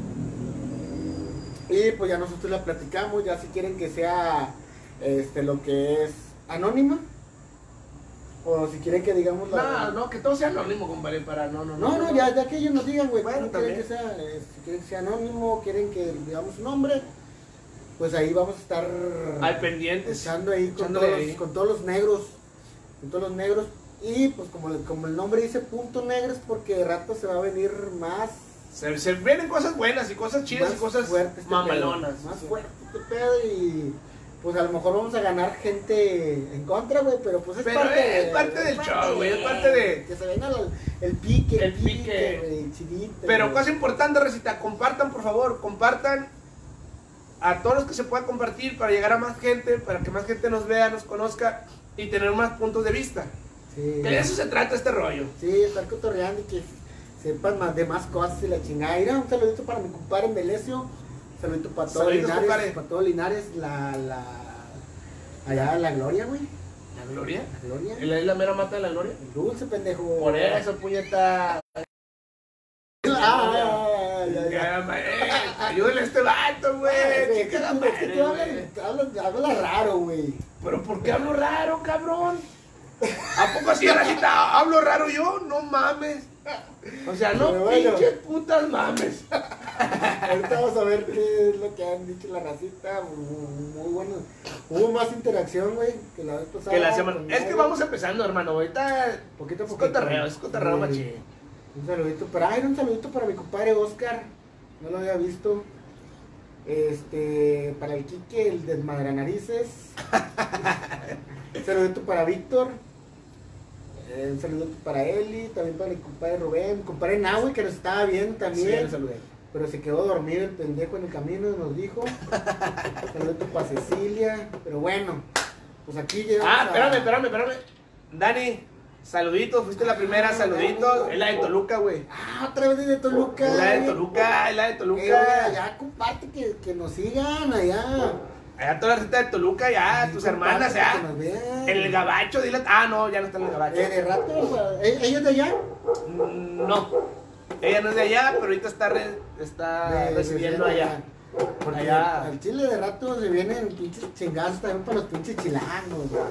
Y pues ya nosotros la platicamos, ya si quieren que sea este lo que es anónima. O si quieren que digamos la. No, no, que todo sea anónimo, compadre, para no, no, No, no, ya, ya que ellos nos digan, güey, Bueno, ¿cómo quieren que sea, eh, si quieren que sea anónimo, quieren que digamos su nombre, pues ahí vamos a estar Al pendientes. echando ahí con todos, ahí. los, con todos los negros, con todos los negros, y pues como, como el nombre dice punto negro es porque de rato se va a venir más, Se, se vienen cosas buenas y cosas chidas y cosas fuertes este mamalonas. pedo, más fuerte este pedo y pues a lo mejor vamos a ganar gente en contra, güey, pero pues es Pero parte, es parte del show, güey, es parte de- que se venga el, el pique, el, El pique, pique. chilito, Pero cosa importante, Recita, compartan, por favor, compartan a todos los que se pueda compartir para llegar a más gente, para que más gente nos vea, nos conozca y tener más puntos de vista. Sí. Que de eso se trata este rollo. Sí, estar cotorreando y que sepan más de más cosas y la chingada. Mira, un saludito para mi compadre Melesio. Saludito para todo Linares. compadre. Para todo Linares, la, la. Allá la gloria, güey. ¿La gloria? La gloria. ¿En la isla mera mata de la gloria? Dulce, pendejo. Por eso, puñeta. Ah, ya, ya. Ya, ma- eh, Ayúdenle a este vato, güey. La es que tú- es hablas, hablas, hablas raro, güey. Pero ¿por qué hablo raro, cabrón? ¿A poco así, Racita? ¿Hablo raro yo? No mames. O sea, no Pero bueno. pinches putas mames. Ahorita vamos a ver qué es lo que han dicho la racita. Muy, muy bueno. Hubo más interacción, güey, que la vez pasada. Que la semana. con Es que vamos empezando, hermano. Ahorita. Poquito a Es poquito. cotorreo, es cotorreo, Sí. machín. Un saludito para, ay, un saludito para mi compadre Oscar. No lo había visto. Este, para el Quique, el desmadranarices. un saludito para Víctor. Eh, un saludito para Eli, también para mi compadre Rubén, mi compadre Nahui que nos estaba viendo Sí, también. le saludé. Pero se quedó dormido el pendejo en el camino, nos dijo. Saludito para Cecilia. Pero bueno, pues aquí llegamos. Ah, a- espérame, espérame, espérame. Dani, saluditos. Fuiste la primera, saluditos. Es la de Toluca, güey. Ah, otra vez desde Toluca. Es la de. Toluca, es la de Eh, Toluca. oiga, ya comparte que, que nos sigan allá. Allá toda la receta de Toluca, ya, tus hermanas, ya. En el gabacho, dile. Ah, no, ya no está en el gabacho. Eh, de rato, ¿eh, ¿ella es de allá? Mm, No. Ella no es de allá, pero ahorita está, re- está De- recibiendo de- allá. Porque Allá. al chile de rato se vienen pinches chingazos también para los pinches chilangos, güey.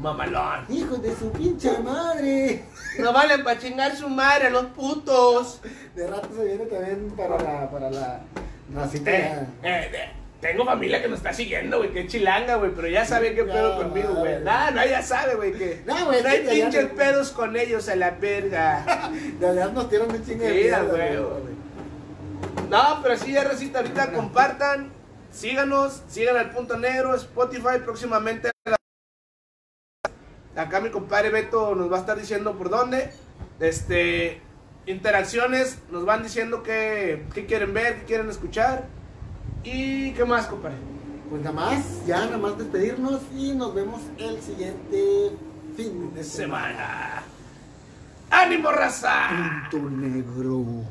Mamalón. Hijos de su pinche madre. No valen para chingar su madre, los putos. De rato se viene también para la, para la racita. Eh, eh, eh, tengo familia que nos está siguiendo, güey, que es chilanga, güey, pero ya sabe qué pedo No, conmigo, güey. Nada, no, ya sabe, güey, que No, güey, no hay sí, pinches no- pedos con ellos a la verga. De verdad nos tiran un chingo de mierda, güey. No, pero sí, ya recita, ahorita compartan, síganos, sigan al Punto Negro, Spotify, próximamente. Acá mi compadre Beto nos va a estar diciendo por dónde. Este, interacciones, nos van diciendo qué, qué quieren ver, qué quieren escuchar. ¿Y qué más, compadre? Pues nada más, ya nada más despedirnos y nos vemos el siguiente fin de semana. Semana. ¡Ánimo, raza! Punto negro.